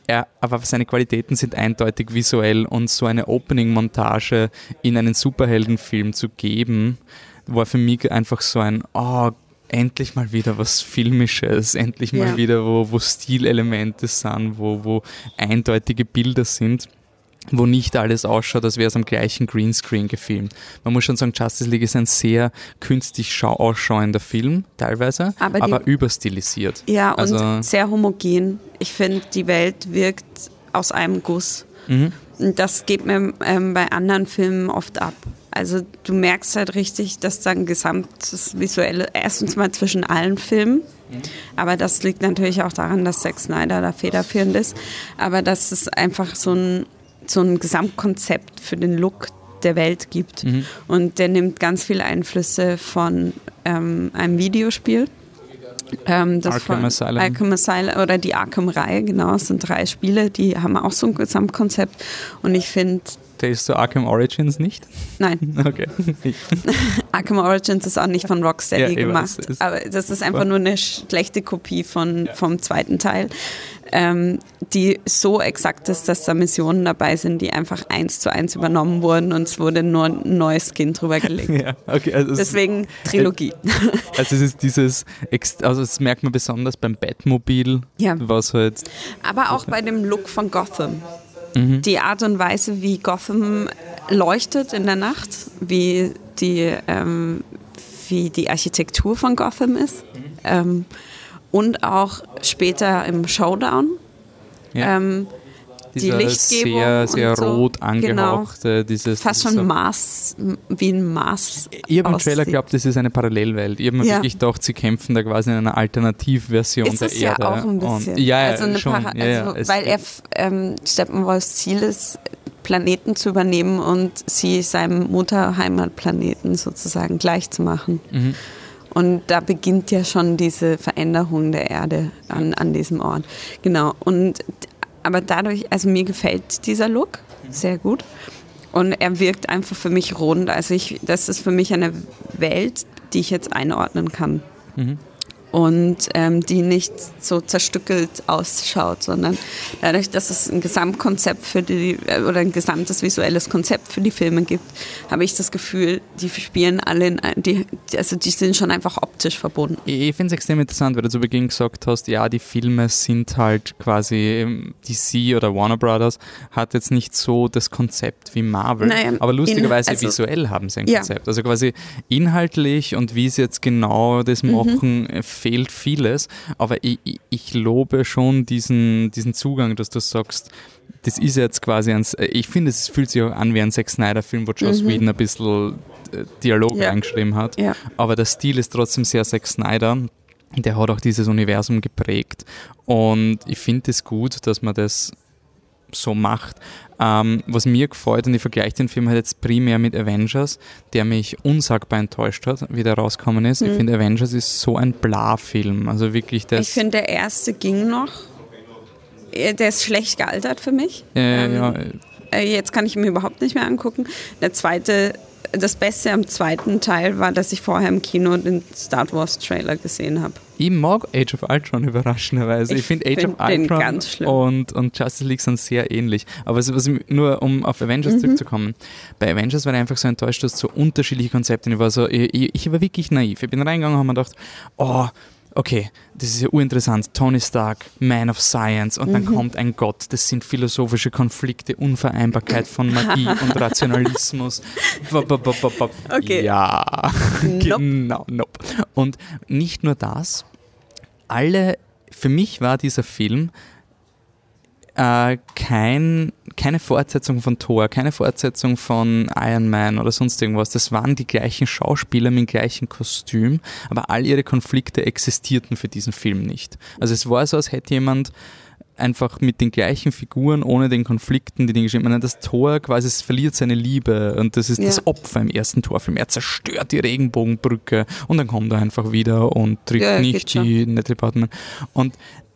er, aber seine Qualitäten sind eindeutig visuell und so eine Opening-Montage in einen Superheldenfilm zu geben, war für mich einfach so ein, oh, endlich mal wieder was Filmisches, endlich mal Ja. wieder, wo, wo Stilelemente sind, wo, wo eindeutige Bilder sind wo nicht alles ausschaut, als wäre es am gleichen Greenscreen gefilmt. Man muss schon sagen, Justice League ist ein sehr künstlich schau ausschauender Film, teilweise, Aber aber, überstilisiert. Ja, und Also- sehr homogen. Ich finde, die Welt wirkt aus einem Guss. Mhm. Und das geht mir ähm, bei anderen Filmen oft ab. Also du merkst halt richtig, dass da ein gesamtes visuelle, erstens mal zwischen allen Filmen, aber das liegt natürlich auch daran, dass Zack Snyder da federführend ist, aber dass es einfach so ein, so ein Gesamtkonzept für den Look der Welt gibt. Mhm. Und der nimmt ganz viele Einflüsse von ähm, einem Videospiel. Ähm, das Arkham von Asylum. Arkham Asylum oder die Arkham-Reihe, genau. Es sind drei Spiele, die haben auch so ein Gesamtkonzept. Und ich finde, Tastest du Arkham Origins nicht? nein, Okay. Arkham Origins ist auch nicht von Ja, Rocksteady ich gemacht. aber das ist einfach nur eine schlechte Kopie von, vom zweiten Teil, ähm, die so exakt ist, dass da Missionen dabei sind, die einfach eins zu eins übernommen wurden und es wurde nur ein neues Skin drüber gelegt. ja, okay. Also es- Deswegen Trilogie. Also es ist dieses, also das merkt man besonders beim Batmobil, Ja. was halt, Aber auch bei dem Look von Gotham. Mhm. Die Art und Weise, wie Gotham leuchtet in der Nacht, wie die, ähm, wie die Architektur von Gotham ist. Mhm. Ähm, und auch später im Showdown. ja, Ähm, die Lichtgebung sehr, sehr und so. rot Genau. angehauchte, dieses... fast schon so- Mars, wie ein Mars. Ich habe im Trailer geglaubt, das ist eine Parallelwelt. Ich habe mir Ja. wirklich gedacht, sie kämpfen da quasi in einer Alternativversion Ist der ja Erde. auch ein bisschen. Und, ja, ja, also eine schon. Para ja, ja. also, weil er ähm, Steppenwolfs Ziel ist, Planeten zu übernehmen und sie seinem Mutterheimatplaneten sozusagen gleich zu machen. Mhm. Und da beginnt ja schon diese Veränderung der Erde an, an diesem Ort. Genau. Und aber dadurch, also mir gefällt dieser Look sehr gut. Und er wirkt einfach für mich rund. Also ich, das ist für mich eine Welt, die ich jetzt einordnen kann Mhm. Und ähm, die nicht so zerstückelt ausschaut, sondern dadurch, dass es ein Gesamtkonzept für die äh, oder ein gesamtes visuelles Konzept für die Filme gibt, habe ich das Gefühl, die spielen alle in ein, die, also die sind schon einfach optisch verbunden. Ich, finde es extrem interessant, weil du zu Beginn gesagt hast, ja, die Filme sind halt quasi ähm, DC oder Warner Brothers hat jetzt nicht so das Konzept wie Marvel, Naja, aber lustigerweise in- also- visuell haben sie ein Ja. Konzept. Also quasi inhaltlich und wie sie jetzt genau das Mhm. machen, äh, fehlt vieles, aber ich, ich, lobe schon diesen, diesen Zugang, dass du sagst, das ist jetzt quasi ein, ich finde, es fühlt sich auch an wie ein Zack Snyder-Film, wo Joss Mhm. Whedon ein bisschen äh, Dialog Ja. reingeschrieben hat. Ja. Aber der Stil ist trotzdem sehr Zack Snyder. Der hat auch dieses Universum geprägt. Und ich finde es gut, dass man das so macht. Ähm, was mir gefällt, und ich vergleiche den Film halt jetzt primär mit Avengers, der mich unsagbar enttäuscht hat, wie der rausgekommen ist. Mhm. Ich finde, Avengers ist so ein Bla-Film. Also wirklich das. Ich finde, der erste ging noch. Der ist schlecht gealtert für mich. Äh, ähm, ja. Äh, jetzt kann ich ihn mir überhaupt nicht mehr angucken. Der zweite das Beste am zweiten Teil war, dass ich vorher im Kino den Star Wars Trailer gesehen habe. Ich mag Age of Ultron überraschenderweise. Ich, ich finde Age find of Ultron und, und Justice League sind sehr ähnlich. Aber was, was nur um auf Avengers mhm. zurückzukommen. Bei Avengers war ich einfach so enttäuscht, dass so unterschiedliche Konzepte. Ich war so, ich, ich war wirklich naiv. Ich bin reingegangen und habe mir gedacht, oh, okay, das ist ja urinteressant, Tony Stark, Man of Science und dann mhm. kommt ein Gott, das sind philosophische Konflikte, Unvereinbarkeit von Magie und Rationalismus. okay. Ja, nope. genau, nope. Und nicht nur das, alle, für mich war dieser Film äh, kein, keine Fortsetzung von Thor, keine Fortsetzung von Iron Man oder sonst irgendwas. Das waren die gleichen Schauspieler mit dem gleichen Kostüm, aber all ihre Konflikte existierten für diesen Film nicht. Also es war so, als hätte jemand einfach mit den gleichen Figuren, ohne den Konflikten, die den geschrieben haben. Das Tor quasi verliert seine Liebe und das ist ja. das Opfer im ersten Torfilm. Er zerstört die Regenbogenbrücke und dann kommt er einfach wieder und trifft ja, nicht die Natalie Portman. Und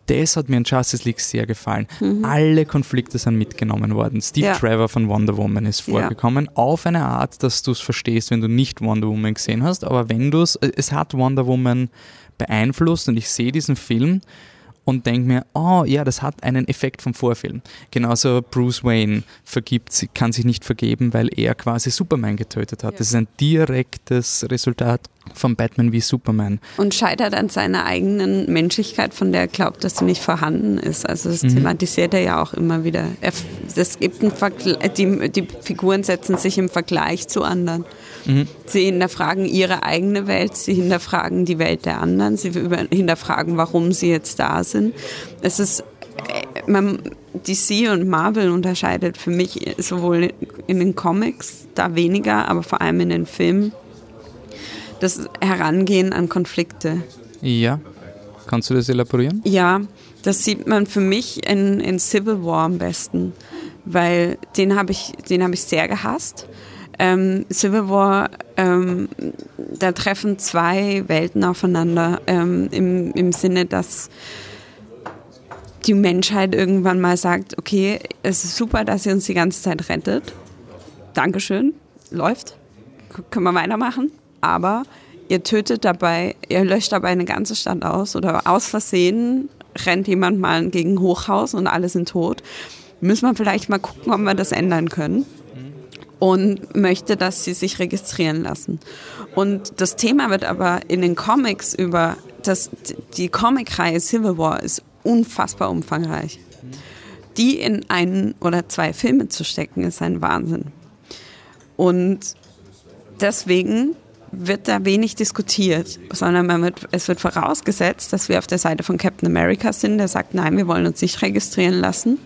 das hat mir in Justice League sehr gefallen. Mhm. Alle Konflikte sind mitgenommen worden. Steve ja. Trevor von Wonder Woman ist vorgekommen, ja. auf eine Art, dass du es verstehst, wenn du nicht Wonder Woman gesehen hast, aber wenn du es, äh, es hat Wonder Woman beeinflusst und ich sehe diesen Film und denke mir, oh ja, das hat einen Effekt vom Vorfilm. Genauso Bruce Wayne vergibt, kann sich nicht vergeben, weil er quasi Superman getötet hat. Ja. Das ist ein direktes Resultat von Batman wie Superman. Und scheitert an seiner eigenen Menschlichkeit, von der er glaubt, dass sie nicht vorhanden ist. Also das mhm. thematisiert er ja auch immer wieder. Es gibt die, die Figuren setzen sich im Vergleich zu anderen. Mhm. Sie hinterfragen ihre eigene Welt, sie hinterfragen die Welt der anderen, sie hinterfragen, warum sie jetzt da sind. Es ist äh, man, DC und Marvel unterscheidet für mich sowohl in den Comics da weniger, aber vor allem in den Filmen das Herangehen an Konflikte. Ja. Kannst du das elaborieren? Ja, das sieht man für mich in, in Civil War am besten, weil den habe ich, hab ich sehr gehasst. Ähm, Civil War, ähm, da treffen zwei Welten aufeinander ähm, im, im Sinne, dass die Menschheit irgendwann mal sagt, okay, es ist super, dass ihr uns die ganze Zeit rettet. Dankeschön, läuft, können wir weitermachen aber ihr tötet dabei, ihr löscht dabei eine ganze Stadt aus oder aus Versehen rennt jemand mal gegen Hochhaus und alle sind tot. Müssen wir vielleicht mal gucken, ob wir das ändern können. Und möchte, dass sie sich registrieren lassen. Und das Thema wird aber in den Comics über das, die Comicreihe Civil War ist unfassbar umfangreich. Die in einen oder zwei Filme zu stecken, ist ein Wahnsinn. Und deswegen wird da wenig diskutiert, sondern wird, es wird vorausgesetzt, dass wir auf der Seite von Captain America sind, der sagt, nein, wir wollen uns nicht registrieren lassen.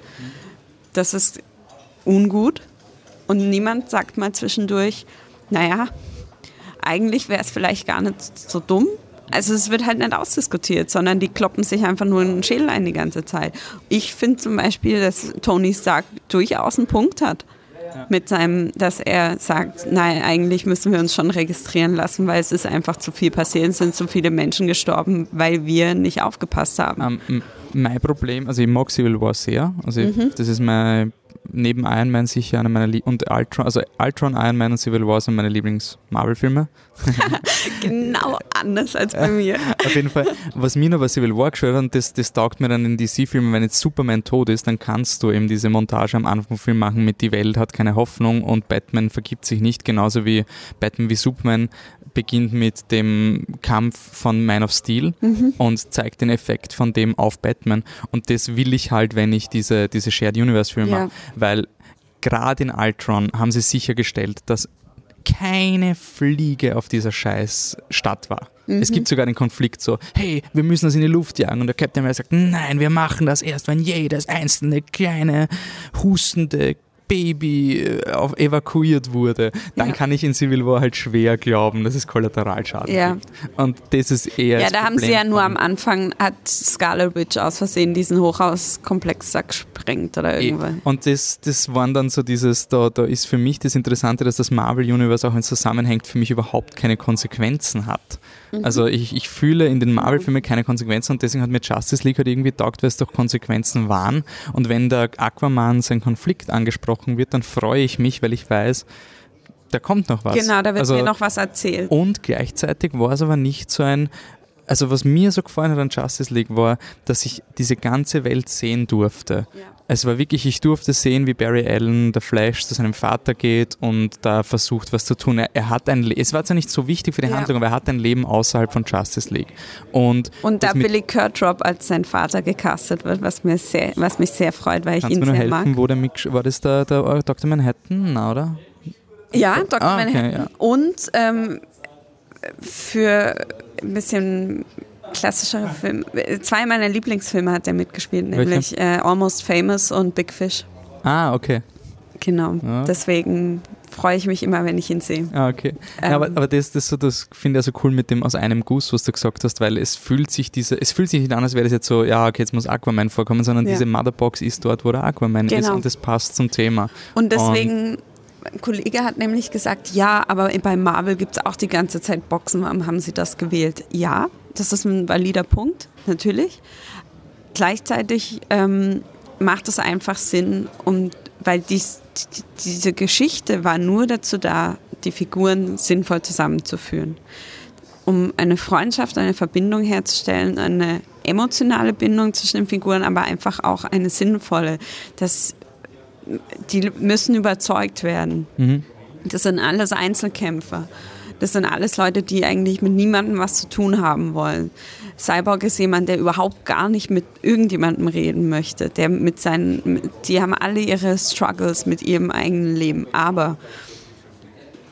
Das ist ungut. Und niemand sagt mal zwischendurch, naja, eigentlich wäre es vielleicht gar nicht so dumm. Also es wird halt nicht ausdiskutiert, sondern die kloppen sich einfach nur in den Schädel ein die ganze Zeit. Ich finde zum Beispiel, dass Tony Stark durchaus einen Punkt hat mit seinem, dass er sagt, nein, eigentlich müssen wir uns schon registrieren lassen, weil es ist einfach zu viel passiert, es sind zu viele Menschen gestorben, weil wir nicht aufgepasst haben. Um, ähm, mein Problem, also ich mag Civil War sehr, also mhm. ich, das ist mein neben Iron Man sicher einer meiner Lie und Ultron, also Ultron, Iron Man und Civil War sind meine Lieblings-Marvel-Filme. genau anders als bei mir. Auf jeden Fall, was mir noch bei Civil War gestört hat, das, das taugt mir dann in DC-Filmen, wenn jetzt Superman tot ist, dann kannst du eben diese Montage am Anfang vom Film machen mit die Welt hat keine Hoffnung und Batman vergibt sich nicht, genauso wie Batman wie Superman beginnt mit dem Kampf von Man of Steel mhm. und zeigt den Effekt von dem auf Batman. Und das will ich halt, wenn ich diese, diese Shared Universe Filme ja. mache, weil gerade in Ultron haben sie sichergestellt, dass keine Fliege auf dieser scheiß Stadt war. Mhm. Es gibt sogar den Konflikt so, hey, wir müssen das in die Luft jagen. Und der Captain America sagt, nein, wir machen das erst, wenn jedes einzelne kleine, hustende Baby äh, auf, evakuiert wurde, dann ja. kann ich in Civil War halt schwer glauben, dass es Kollateralschaden ja. gibt. Und das ist eher. Ja, da Problem haben sie ja nur am Anfang, hat Scarlet Witch aus Versehen diesen Hochhauskomplex da gesprengt oder eh. irgendwas. Und das, das waren dann so dieses, da, da ist für mich das Interessante, dass das Marvel-Universe auch, wenn es zusammenhängt, für mich überhaupt keine Konsequenzen hat. Mhm. Also ich, ich fühle in den Marvel-Filmen keine Konsequenzen und deswegen hat mir Justice League halt irgendwie taugt, weil es doch Konsequenzen waren. Und wenn der Aquaman sein Konflikt angesprochen wird, dann freue ich mich, weil ich weiß, da kommt noch was. Genau, da wird also, mir noch was erzählt. Und gleichzeitig war es aber nicht so ein, also was mir so gefallen hat an Justice League war, dass ich diese ganze Welt sehen durfte. Ja. Es war wirklich, ich durfte sehen, wie Barry Allen, der Flash, zu seinem Vater geht und da versucht, was zu tun. Er, er hat ein, Le es war zwar nicht so wichtig für die ja. Handlung, aber er hat ein Leben außerhalb von Justice League. Und, und da Billy Kurtrop als sein Vater gecastet wird, was, mir sehr, was mich sehr freut, weil ich ihn sehr helfen, mag. Wo der Mick, war das der, der äh, Dr. Manhattan, Na, oder? Ja, Dr. Ah, okay, Manhattan. Ja. Und ähm, für ein bisschen klassischere Filme. Zwei meiner Lieblingsfilme hat er mitgespielt, nämlich äh, Almost Famous und Big Fish. Ah, okay. Genau. Ja. Deswegen freue ich mich immer, wenn ich ihn sehe. Ah, okay. Ähm, ja, aber, aber das, das, so, das finde ich so cool mit dem aus einem Guss, was du gesagt hast, weil es fühlt sich diese, es fühlt sich nicht an, als wäre das jetzt so, ja, okay, jetzt muss Aquaman vorkommen, sondern ja. diese Motherbox ist dort, wo der Aquaman genau. ist und das passt zum Thema. Und deswegen und ein Kollege hat nämlich gesagt, ja, aber bei Marvel gibt es auch die ganze Zeit Boxen. Warum haben sie das gewählt? Ja, das ist ein valider Punkt, natürlich. Gleichzeitig ähm, macht es einfach Sinn, um, weil dies, die, diese Geschichte war nur dazu da, die Figuren sinnvoll zusammenzuführen. Um eine Freundschaft, eine Verbindung herzustellen, eine emotionale Bindung zwischen den Figuren, aber einfach auch eine sinnvolle, dass die müssen überzeugt werden. Mhm. Das sind alles Einzelkämpfer. Das sind alles Leute, die eigentlich mit niemandem was zu tun haben wollen. Cyborg ist jemand, der überhaupt gar nicht mit irgendjemandem reden möchte. Der mit seinen, die haben alle ihre Struggles mit ihrem eigenen Leben. Aber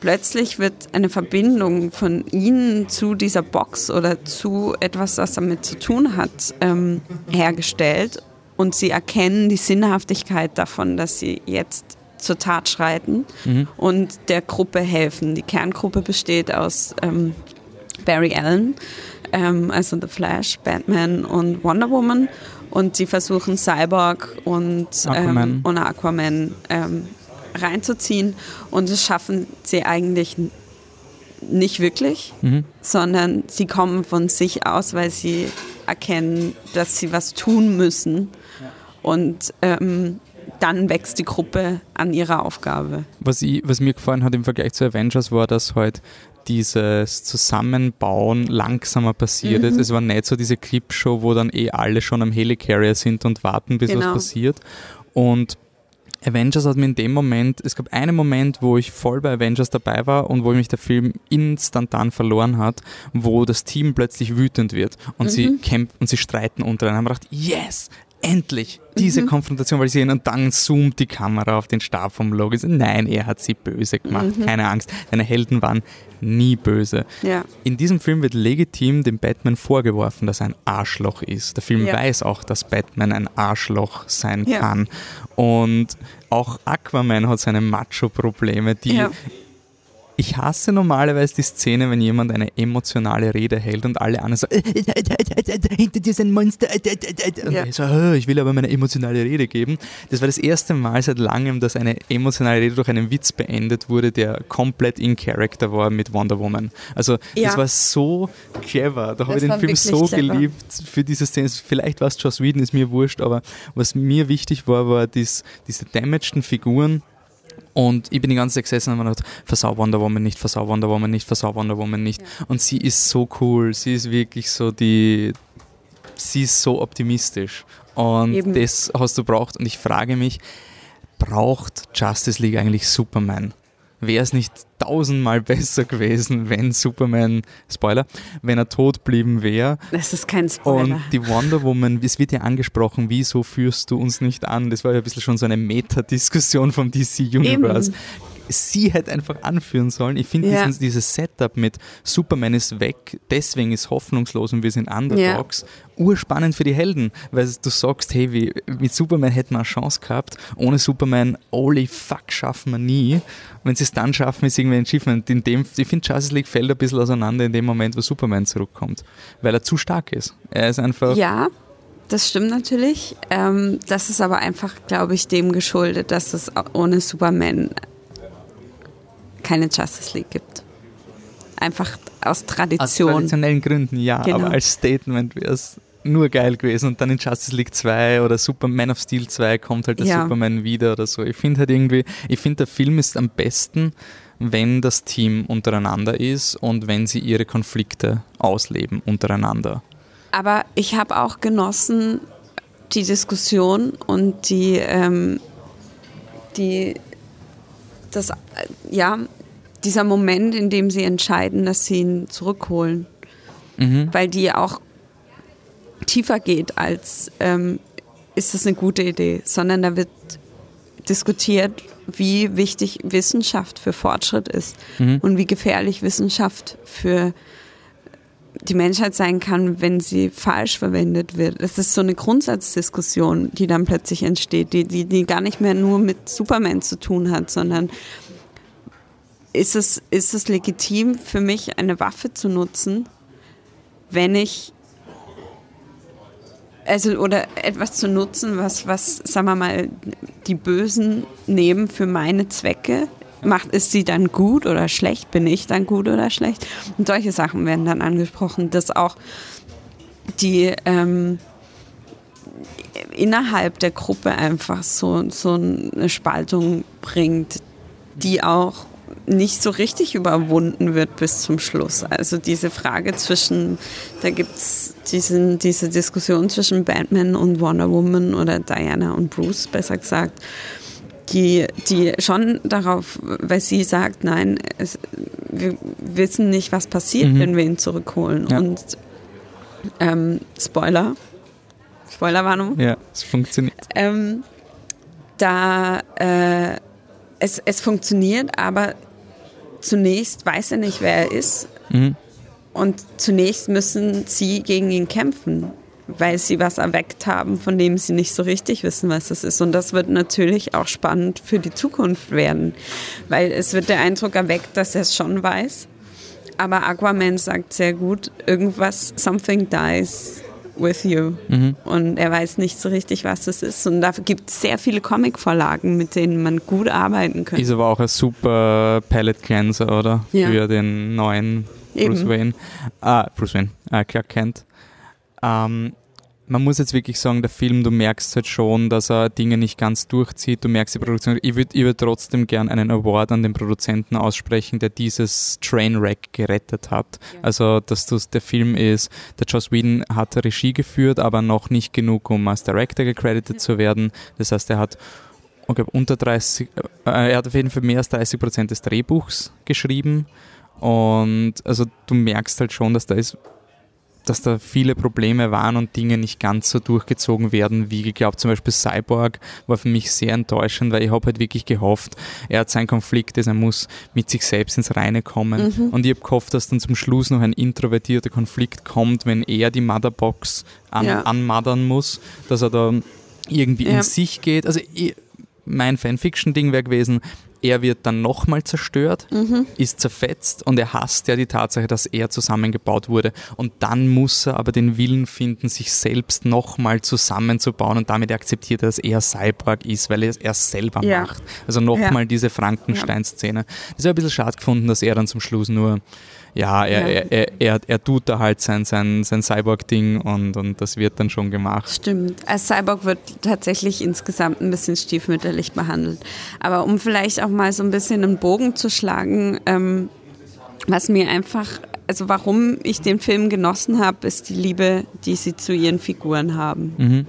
plötzlich wird eine Verbindung von ihnen zu dieser Box oder zu etwas, das damit zu tun hat, ähm, hergestellt und sie erkennen die Sinnhaftigkeit davon, dass sie jetzt zur Tat schreiten mhm. und der Gruppe helfen. Die Kerngruppe besteht aus ähm, Barry Allen, ähm, also The Flash, Batman und Wonder Woman und sie versuchen Cyborg und Aquaman, ähm, und Aquaman ähm, reinzuziehen und das schaffen sie eigentlich nicht wirklich, mhm. sondern sie kommen von sich aus, weil sie erkennen, dass sie was tun müssen und ähm, dann wächst die Gruppe an ihrer Aufgabe. Was, ich, was mir gefallen hat im Vergleich zu Avengers war, dass halt dieses Zusammenbauen langsamer passiert ist. Mhm. Es war nicht so diese Clipshow, wo dann eh alle schon am Helicarrier sind und warten, bis genau. was passiert. Und Avengers hat mir in dem Moment, es gab einen Moment, wo ich voll bei Avengers dabei war und wo mich der Film instantan verloren hat, wo das Team plötzlich wütend wird und mhm. sie kämpfen und sie streiten untereinander. Ich habe gedacht, yes, endlich diese mhm. Konfrontation, weil sie sehen und dann zoomt die Kamera auf den Stab vom Logo. Nein, er hat sie böse gemacht, mhm. keine Angst. Deine Helden waren nie böse. Ja. In diesem Film wird legitim dem Batman vorgeworfen, dass er ein Arschloch ist. Der Film ja. weiß auch, dass Batman ein Arschloch sein ja. kann. Und auch Aquaman hat seine Macho-Probleme, die ich hasse normalerweise die Szene, wenn jemand eine emotionale Rede hält und alle anderen so, hinter dir ist ein Monster. Und ja. ich so, ich will aber meine emotionale Rede geben. Das war das erste Mal seit langem, dass eine emotionale Rede durch einen Witz beendet wurde, der komplett in Character war mit Wonder Woman. Also ja. das war so clever. Da habe ich den Film so clever. geliebt für diese Szene. Vielleicht war es Joss Whedon, ist mir wurscht, aber was mir wichtig war, war dies, diese damageden Figuren, und ich bin die ganze Zeit gesessen und habe gedacht, versau Wonder Woman nicht, versau Wonder Woman nicht, versau Wonder Woman nicht. Ja. Und sie ist so cool, sie ist wirklich so die, sie ist so optimistisch. Und Eben. das hast du braucht. Und ich frage mich, braucht Justice League eigentlich Superman? Wäre es nicht tausendmal besser gewesen, wenn Superman, Spoiler, wenn er tot blieben wäre. Das ist kein Spoiler. Und die Wonder Woman, es wird ja angesprochen, wieso führst du uns nicht an? Das war ja ein bisschen schon so eine Meta-Diskussion vom DC Universe. Eben sie hätte einfach anführen sollen. Ich finde Ja. dieses, Setup mit Superman ist weg, deswegen ist hoffnungslos und wir sind Underdogs, urspannend für die Helden, weil du sagst, hey, wie, mit Superman hätten wir eine Chance gehabt, ohne Superman, holy fuck, schaffen wir nie. Wenn sie es dann schaffen, ist irgendwie ein Achievement. In dem, ich finde, Justice League fällt ein bisschen auseinander in dem Moment, wo Superman zurückkommt, weil er zu stark ist. Er ist einfach... Ja, das stimmt natürlich. Ähm, das ist aber einfach, glaube ich, dem geschuldet, dass es ohne Superman keine Justice League gibt. Einfach aus Aus Tradition. traditionellen Gründen, ja, Genau. aber als Statement wäre es nur geil gewesen. Und dann in Justice League 2 oder Superman of Steel 2 kommt halt der Ja. Superman wieder oder so. Ich finde halt irgendwie, ich finde der Film ist am besten, wenn das Team untereinander ist und wenn sie ihre Konflikte ausleben untereinander. Aber ich habe auch genossen die Diskussion und die, ähm, die, das, äh, ja, dieser Moment, in dem sie entscheiden, dass sie ihn zurückholen. Mhm. Weil die auch tiefer geht als, ähm, ist das eine gute Idee, sondern da wird diskutiert, wie wichtig Wissenschaft für Fortschritt ist Mhm. und wie gefährlich Wissenschaft für die Menschheit sein kann, wenn sie falsch verwendet wird. Es ist so eine Grundsatzdiskussion, die dann plötzlich entsteht, die, die, die gar nicht mehr nur mit Superman zu tun hat, sondern ist es, ist es legitim für mich, eine Waffe zu nutzen, wenn ich also oder etwas zu nutzen, was, was, sagen wir mal, die Bösen nehmen für meine Zwecke. Macht, ist sie dann gut oder schlecht? Bin ich dann gut oder schlecht? Und solche Sachen werden dann angesprochen, dass auch die ähm, innerhalb der Gruppe einfach so, so eine Spaltung bringt, die auch nicht so richtig überwunden wird bis zum Schluss. Also diese Frage zwischen, da gibt es diese Diskussion zwischen Batman und Wonder Woman oder Diana und Bruce, besser gesagt, die, die schon darauf, weil sie sagt, nein, es, wir wissen nicht, was passiert, Mhm. wenn wir ihn zurückholen. Ja. Und ähm, Spoiler, Spoilerwarnung, Ja, es funktioniert. ähm, da äh, es, es funktioniert, aber zunächst weiß er nicht, wer er ist. Mhm. Und zunächst müssen sie gegen ihn kämpfen, weil sie was erweckt haben, von dem sie nicht so richtig wissen, was das ist. Und das wird natürlich auch spannend für die Zukunft werden, weil es wird der Eindruck erweckt, dass er es schon weiß. Aber Aquaman sagt sehr gut, irgendwas, something dies with you. Mhm. Und er weiß nicht so richtig, was das ist. Und dafür gibt es sehr viele Comic-Vorlagen, mit denen man gut arbeiten könnte. Ist aber auch ein super Palette Cleanser, oder? Ja. Für den neuen Bruce Eben. Wayne. Ah, Bruce Wayne, ah, Clark Kent. Ähm, man muss jetzt wirklich sagen, der Film, du merkst halt schon, dass er Dinge nicht ganz durchzieht. Du merkst die Produktion. Ich würde ich würd trotzdem gern einen Award an den Produzenten aussprechen, der dieses Trainwreck gerettet hat. Also, dass das der Film ist, der Joss Whedon hat Regie geführt, aber noch nicht genug, um als Director gecredited zu werden. Das heißt, er hat glaube, unter 30, äh, er hat auf jeden Fall mehr als 30 Prozent des Drehbuchs geschrieben. Und also du merkst halt schon, dass da ist, dass da viele Probleme waren und Dinge nicht ganz so durchgezogen werden, wie geglaubt. Zum Beispiel Cyborg war für mich sehr enttäuschend, weil ich habe halt wirklich gehofft, er hat seinen Konflikt, dass er muss mit sich selbst ins Reine kommen. Mhm. Und ich habe gehofft, dass dann zum Schluss noch ein introvertierter Konflikt kommt, wenn er die Motherbox an, Ja. anmothern muss, dass er da irgendwie in Ja. sich geht. Also ich, mein Fanfiction-Ding wäre gewesen, er wird dann nochmal zerstört, Mhm. ist zerfetzt und er hasst ja die Tatsache, dass er zusammengebaut wurde. Und dann muss er aber den Willen finden, sich selbst nochmal zusammenzubauen und damit akzeptiert er, dass er Cyborg ist, weil er es er selber Ja. macht. Also nochmal diese Frankenstein-Szene. Das ist ein bisschen schade gefunden, dass er dann zum Schluss nur, ja, er, Ja. Er, er, er, er tut da halt sein, sein, sein Cyborg-Ding und, und das wird dann schon gemacht. Stimmt. Als Cyborg wird tatsächlich insgesamt ein bisschen stiefmütterlich behandelt. Aber um vielleicht auch mal so ein bisschen einen Bogen zu schlagen, ähm, was mir einfach, also warum ich den Film genossen habe, ist die Liebe, die sie zu ihren Figuren haben. Mhm.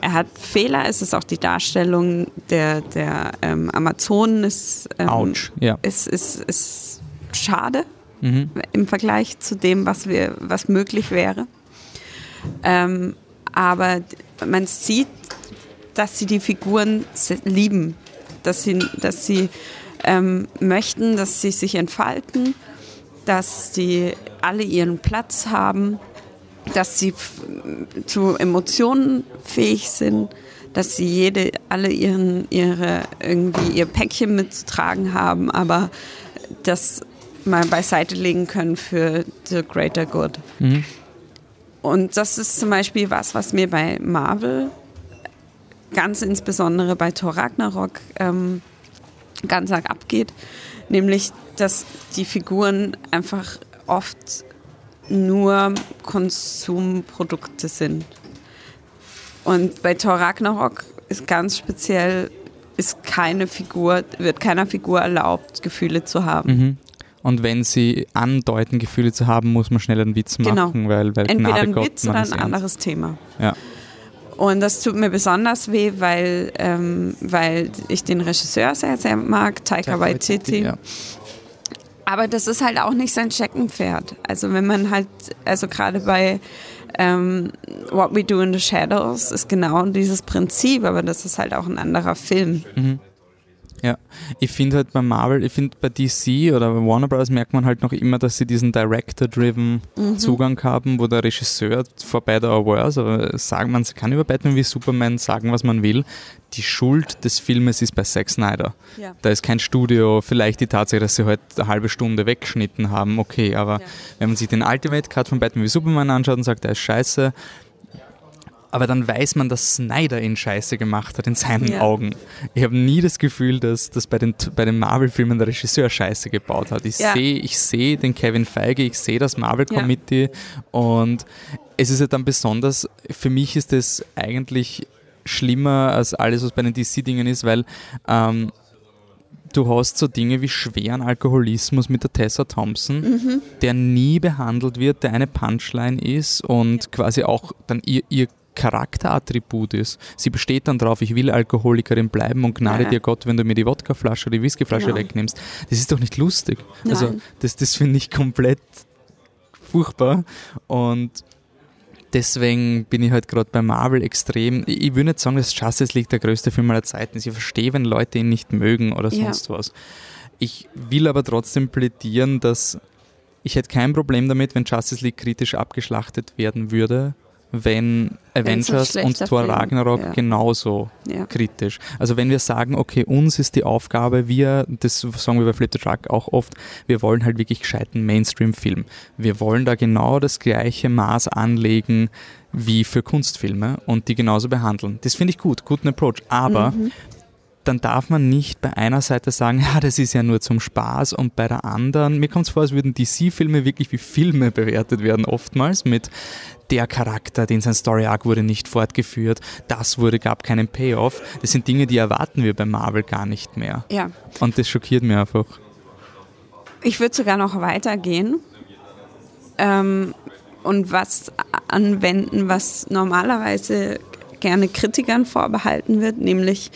Er hat Fehler, es ist auch die Darstellung der, der ähm, Amazonen ist, ähm, Autsch, ja. ist, ist, ist schade Mhm. im Vergleich zu dem, was wir, was möglich wäre. Ähm, aber man sieht, dass sie die Figuren lieben dass sie, dass sie ähm, möchten, dass sie sich entfalten, dass sie alle ihren Platz haben, dass sie zu Emotionen fähig sind, dass sie jede, alle ihren, ihre, irgendwie ihr Päckchen mitzutragen haben, aber das mal beiseite legen können für the greater good. Mhm. Und das ist zum Beispiel was, was mir bei Marvel ganz insbesondere bei Thor Ragnarok ähm, ganz arg abgeht, nämlich dass die Figuren einfach oft nur Konsumprodukte sind. Und bei Thor Ragnarok ist ganz speziell, ist keine Figur, wird keiner Figur erlaubt, Gefühle zu haben. Mhm. Und wenn sie andeuten, Gefühle zu haben, muss man schnell einen Witz genau. machen, weil, weil Entweder Gnade ein Gott, Witz oder ein anderes Thema. Ja. Und das tut mir besonders weh, weil, ähm, weil ich den Regisseur sehr, sehr mag, Taika Waititi. Ja. Aber das ist halt auch nicht sein Steckenpferd. Also wenn man halt, also gerade bei ähm, What We Do in the Shadows ist genau dieses Prinzip, aber das ist halt auch ein anderer Film. Mhm. Ja, ich finde halt bei Marvel, ich finde bei DC oder bei Warner Bros. merkt man halt noch immer, dass sie diesen Director-driven mhm. Zugang haben, wo der Regisseur vorbei da Awards, aber sagen, man kann über Batman wie Superman sagen, was man will. Die Schuld des Filmes ist bei Zack Snyder. Ja. Da ist kein Studio, vielleicht die Tatsache, dass sie heute halt eine halbe Stunde weggeschnitten haben, okay, aber ja. wenn man sich den Ultimate Cut von Batman wie Superman anschaut und sagt, der ist scheiße, aber dann weiß man, dass Snyder ihn scheiße gemacht hat in seinen ja. Augen. Ich habe nie das Gefühl, dass, dass bei den, bei den Marvel-Filmen der Regisseur scheiße gebaut hat. Ich ja. sehe ich seh den Kevin Feige, ich sehe das Marvel-Committee ja. und es ist ja dann besonders, für mich ist es eigentlich schlimmer als alles, was bei den DC-Dingen ist, weil ähm, du hast so Dinge wie schweren Alkoholismus mit der Tessa Thompson, mhm. der nie behandelt wird, der eine Punchline ist und quasi auch dann ihr, ihr Charakterattribut ist. Sie besteht dann drauf, ich will Alkoholikerin bleiben und gnade ja. dir Gott, wenn du mir die Wodkaflasche oder die Whiskyflasche genau. wegnimmst. Das ist doch nicht lustig. Nein. Also das, das finde ich komplett furchtbar und deswegen bin ich halt gerade bei Marvel extrem. Ich würde nicht sagen, dass Justice League der größte Film aller Zeiten ist. Ich verstehe, wenn Leute ihn nicht mögen oder sonst ja. was. Ich will aber trotzdem plädieren, dass ich hätte kein Problem damit, wenn Justice League kritisch abgeschlachtet werden würde wenn Avengers und Thor. Ragnarok ja. genauso ja. kritisch. Also wenn wir sagen, okay, uns ist die Aufgabe, wir, das sagen wir bei Flip the Truck auch oft, wir wollen halt wirklich gescheiten Mainstream-Film. Wir wollen da genau das gleiche Maß anlegen wie für Kunstfilme und die genauso behandeln. Das finde ich gut, guten Approach. Aber mhm dann darf man nicht bei einer Seite sagen, ja, das ist ja nur zum Spaß und bei der anderen, mir kommt es vor, als würden DC-Filme wirklich wie Filme bewertet werden, oftmals mit der Charakter, den sein Story Arc wurde nicht fortgeführt, das wurde, gab keinen Payoff. Das sind Dinge, die erwarten wir bei Marvel gar nicht mehr. Ja. Und das schockiert mich einfach. Ich würde sogar noch weitergehen ähm, und was anwenden, was normalerweise gerne Kritikern vorbehalten wird, nämlich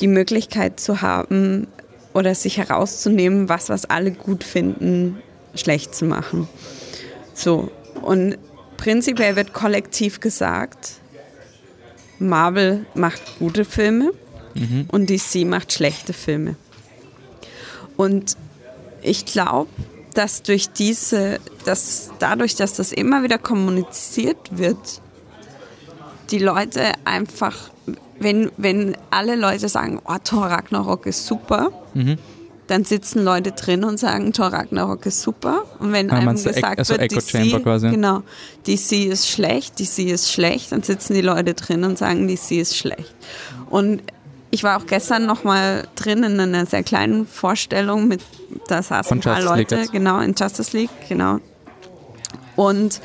die Möglichkeit zu haben oder sich herauszunehmen, was, was alle gut finden, schlecht zu machen. So. Und prinzipiell wird kollektiv gesagt, Marvel macht gute Filme mhm. und DC macht schlechte Filme. Und ich glaube, dass durch diese, dass dadurch, dass das immer wieder kommuniziert wird, die Leute einfach wenn, wenn alle Leute sagen, oh, Thor Ragnarok ist super, mhm. dann sitzen Leute drin und sagen, Thor Ragnarok ist super. Und wenn ja, einem gesagt also wird, DC, genau, DC ist schlecht, DC ist schlecht, dann sitzen die Leute drin und sagen, DC ist schlecht. Und ich war auch gestern noch mal drin in einer sehr kleinen Vorstellung mit, da saßen ein paar Leute, genau, in Justice League, genau. Und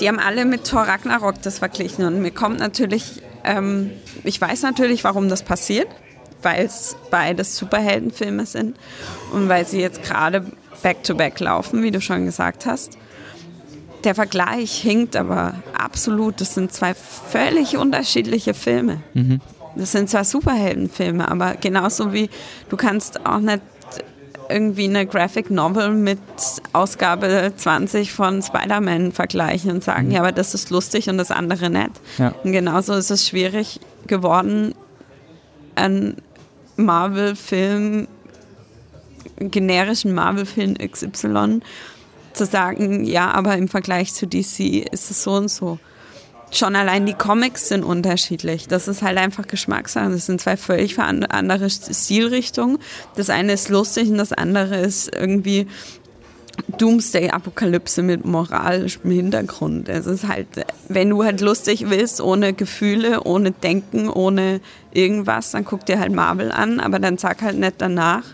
die haben alle mit Thor Ragnarok das verglichen. Und mir kommt natürlich ähm, ich weiß natürlich, warum das passiert, weil es beides Superheldenfilme sind und weil sie jetzt gerade back-to-back laufen, wie du schon gesagt hast. Der Vergleich hinkt aber absolut. Das sind zwei völlig unterschiedliche Filme. Mhm. Das sind zwar Superheldenfilme, aber genauso wie du kannst auch nicht irgendwie eine Graphic Novel mit Ausgabe 20 von Spider-Man vergleichen und sagen, mhm. ja, aber das ist lustig und das andere nicht. Ja. Und genauso ist es schwierig geworden, ein Marvel-Film, generischen Marvel-Film XY, zu sagen, ja, aber im Vergleich zu DC ist es so und so. Schon allein die Comics sind unterschiedlich. Das ist halt einfach Geschmackssache. Das sind zwei völlig andere Stilrichtungen. Das eine ist lustig und das andere ist irgendwie Doomsday-Apokalypse mit moralischem Hintergrund. Es ist halt, wenn du halt lustig willst, ohne Gefühle, ohne Denken, ohne irgendwas, dann guck dir halt Marvel an, aber dann sag halt nicht danach.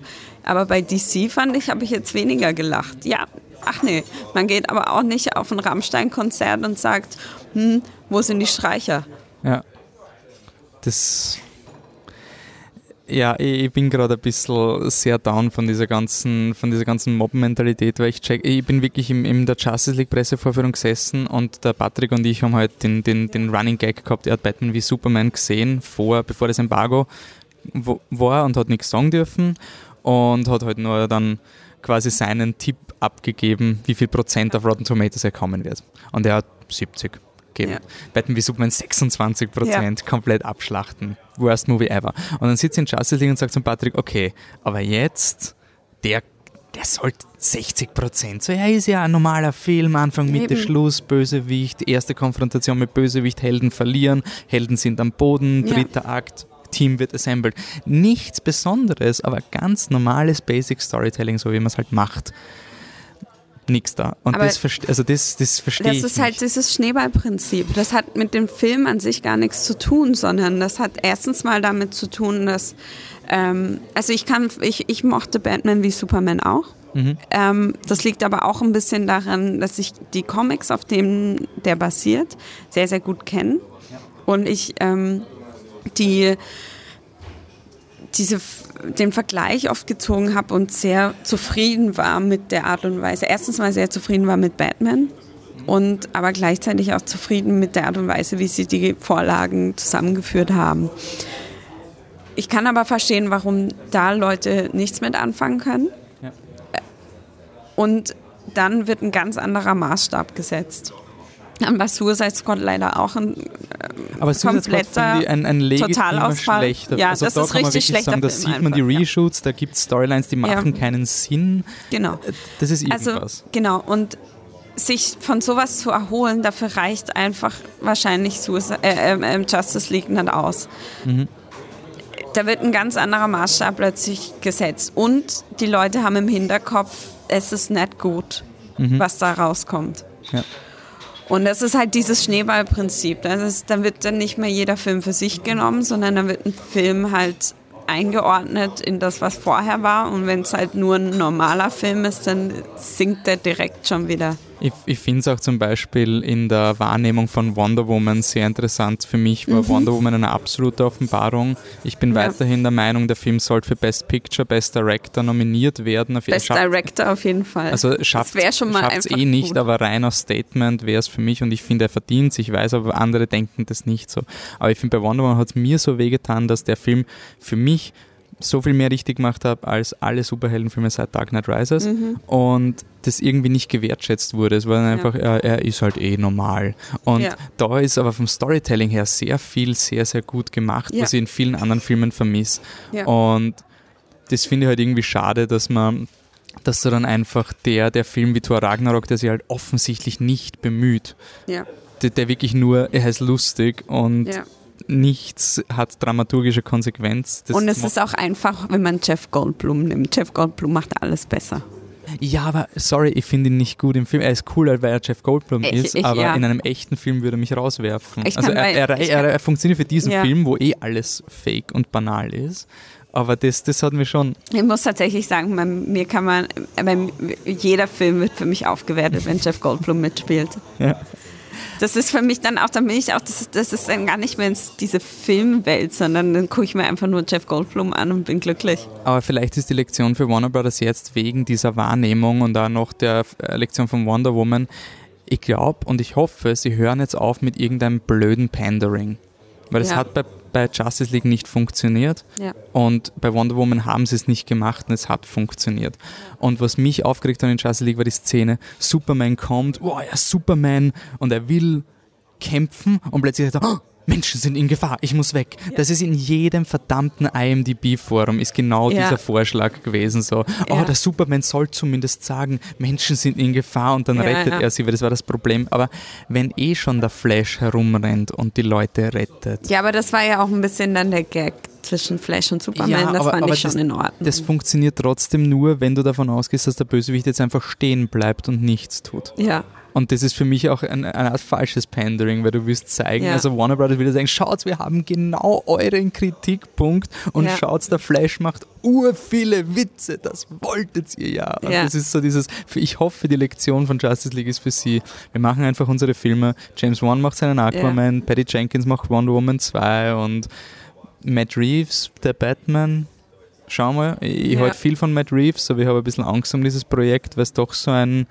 Aber bei DC fand ich, habe ich jetzt weniger gelacht. Ja, ach nee, man geht aber auch nicht auf ein Rammstein-Konzert und sagt, hm, wo sind die Streicher? Ja. Das ja, ich, bin gerade ein bisschen sehr down von dieser ganzen, von dieser ganzen Mob-Mentalität, weil ich check, ich bin wirklich im, in der Justice League Pressevorführung gesessen und der Patrick und ich haben halt den, den, den Running Gag gehabt, er hat Batman wie Superman gesehen, vor, bevor das Embargo war und hat nichts sagen dürfen und hat halt nur dann quasi seinen Tipp abgegeben, wie viel Prozent auf Rotten Tomatoes er kommen wird. Und er hat 70 geben. Ja. Batman wie Superman 26 Prozent, ja. komplett abschlachten. Worst Movie ever. Und dann sitzt er in Justice League und sagt zum Patrick, okay, aber jetzt, der der sollte 60 Prozent. So, ja, ist ja ein normaler Film, Anfang, Mitte, Eben. Schluss, Bösewicht, erste Konfrontation mit Bösewicht, Helden verlieren, Helden sind am Boden, dritter ja. Akt, Team wird assembled. Nichts Besonderes, aber ganz normales Basic Storytelling, so wie man es halt macht nichts da. Und Aber das, also das, das verstehe ich. Das ist halt nicht. dieses Schneeballprinzip. Das hat mit dem Film an sich gar nichts zu tun, sondern das hat erstens mal damit zu tun, dass ähm, also ich kann, ich, ich mochte Batman wie Superman auch. Mhm. Ähm, das liegt aber auch ein bisschen daran, dass ich die Comics, auf denen der basiert, sehr, sehr gut kenne. Und ich ähm, die diese, den Vergleich oft gezogen habe und sehr zufrieden war mit der Art und Weise. Erstens mal sehr zufrieden war mit Batman und aber gleichzeitig auch zufrieden mit der Art und Weise, wie sie die Vorlagen zusammengeführt haben. Ich kann aber verstehen, warum da Leute nichts mit anfangen können. Ja. Und dann wird ein ganz anderer Maßstab gesetzt. War Suicide Squad leider auch ein äh, Aber kompletter ein, ein Totalausfall. schlechter. Ja, also das da ist richtig schlechter sagen, Da sieht man die Reshoots, ja. da gibt es Storylines, die machen ja. keinen Sinn. Genau. Das ist also, irgendwas. Also, genau, und sich von sowas zu erholen, dafür reicht einfach wahrscheinlich Suicide, äh, äh, Justice League nicht aus. Mhm. Da wird ein ganz anderer Maßstab plötzlich gesetzt. Und die Leute haben im Hinterkopf, es ist nicht gut, mhm. was da rauskommt. Ja. Und das ist halt dieses Schneeballprinzip. Das ist, dann wird dann nicht mehr jeder Film für sich genommen, sondern dann wird ein Film halt eingeordnet in das, was vorher war. Und wenn es halt nur ein normaler Film ist, dann sinkt der direkt schon wieder. Ich, ich finde es auch zum Beispiel in der Wahrnehmung von Wonder Woman sehr interessant. Für mich war mhm. Wonder Woman eine absolute Offenbarung. Ich bin ja. weiterhin der Meinung, der Film sollte für Best Picture, Best Director nominiert werden. Auf Best schafft, Director auf jeden Fall. Also schafft es eh nicht, gut. aber rein aus Statement wäre es für mich und ich finde, er verdient Ich weiß aber, andere denken das nicht so. Aber ich finde, bei Wonder Woman hat es mir so wehgetan, dass der Film für mich so viel mehr richtig gemacht habe als alle Superheldenfilme seit Dark Knight Rises mhm. und das irgendwie nicht gewertschätzt wurde. Es war einfach, ja. er, er, ist halt eh normal. Und ja. da ist aber vom Storytelling her sehr viel, sehr, sehr gut gemacht, ja. was ich in vielen anderen Filmen vermisse. Und das finde ich halt irgendwie schade, dass man dass du dann einfach der, der Film wie Thor Ragnarok, der sich halt offensichtlich nicht bemüht, der, der, wirklich nur, er heißt lustig und nichts hat dramaturgische Konsequenz. Das und es ist auch einfach, wenn man Jeff Goldblum nimmt. Jeff Goldblum macht alles besser. Ja, aber sorry, ich finde ihn nicht gut im Film. Er ist cool, weil er Jeff Goldblum ich, ist, ich, aber ja. in einem echten Film würde er mich rauswerfen. Ich also er, er, er, er, funktioniert für diesen ja. Film, wo eh alles fake und banal ist. Aber das, das hat mir schon. Ich muss tatsächlich sagen, mir kann man, jeder Film wird für mich aufgewertet, wenn Jeff Goldblum mitspielt. Ja das ist für mich dann auch, dann bin ich auch, das, das ist dann gar nicht mehr diese Filmwelt, sondern dann gucke ich mir einfach nur Jeff Goldblum an und bin glücklich. Aber vielleicht ist die Lektion für Warner Brothers jetzt wegen dieser Wahrnehmung und auch noch der äh, Lektion von Wonder Woman, ich glaube und ich hoffe, sie hören jetzt auf mit irgendeinem blöden Pandering. Weil es ja. hat bei bei Justice League nicht funktioniert. Ja. Und bei Wonder Woman haben sie es nicht gemacht und es hat funktioniert. Und was mich aufgeregt hat in Justice League war die Szene, Superman kommt, wow, er ist Superman und er will kämpfen und plötzlich sagt er, oh, Menschen sind in Gefahr, ich muss weg. Ja. Das ist in jedem verdammten IMDb-Forum ist genau ja. dieser Vorschlag gewesen. So, oh, der Superman soll zumindest sagen, Menschen sind in Gefahr und dann rettet er sie, weil das war das Problem. Aber wenn eh schon der Flash herumrennt und die Leute rettet. Ja, aber das war ja auch ein bisschen dann der Gag zwischen Flash und Superman, ja, das aber, fand aber ich schon das, in Ordnung. Das funktioniert trotzdem nur, wenn du davon ausgehst, dass der Bösewicht jetzt einfach stehen bleibt und nichts tut. Ja. Und das ist für mich auch ein, eine Art falsches Pandering, weil du willst zeigen, ja. also Warner Brothers will sagen, schaut, wir haben genau euren Kritikpunkt und ja. schaut, der Flash macht ur viele Witze, das wolltet ihr ja. Und ja. das ist so dieses, ich hoffe, die Lektion von Justice League ist für sie, wir machen einfach unsere Filme, James Wan macht seinen Aquaman, ja. Patty Jenkins macht Wonder Woman 2 und Matt Reeves, der Batman, schauen wir, ich ja. halte viel von Matt Reeves, aber ich habe ein bisschen Angst um dieses Projekt, weil es doch so ein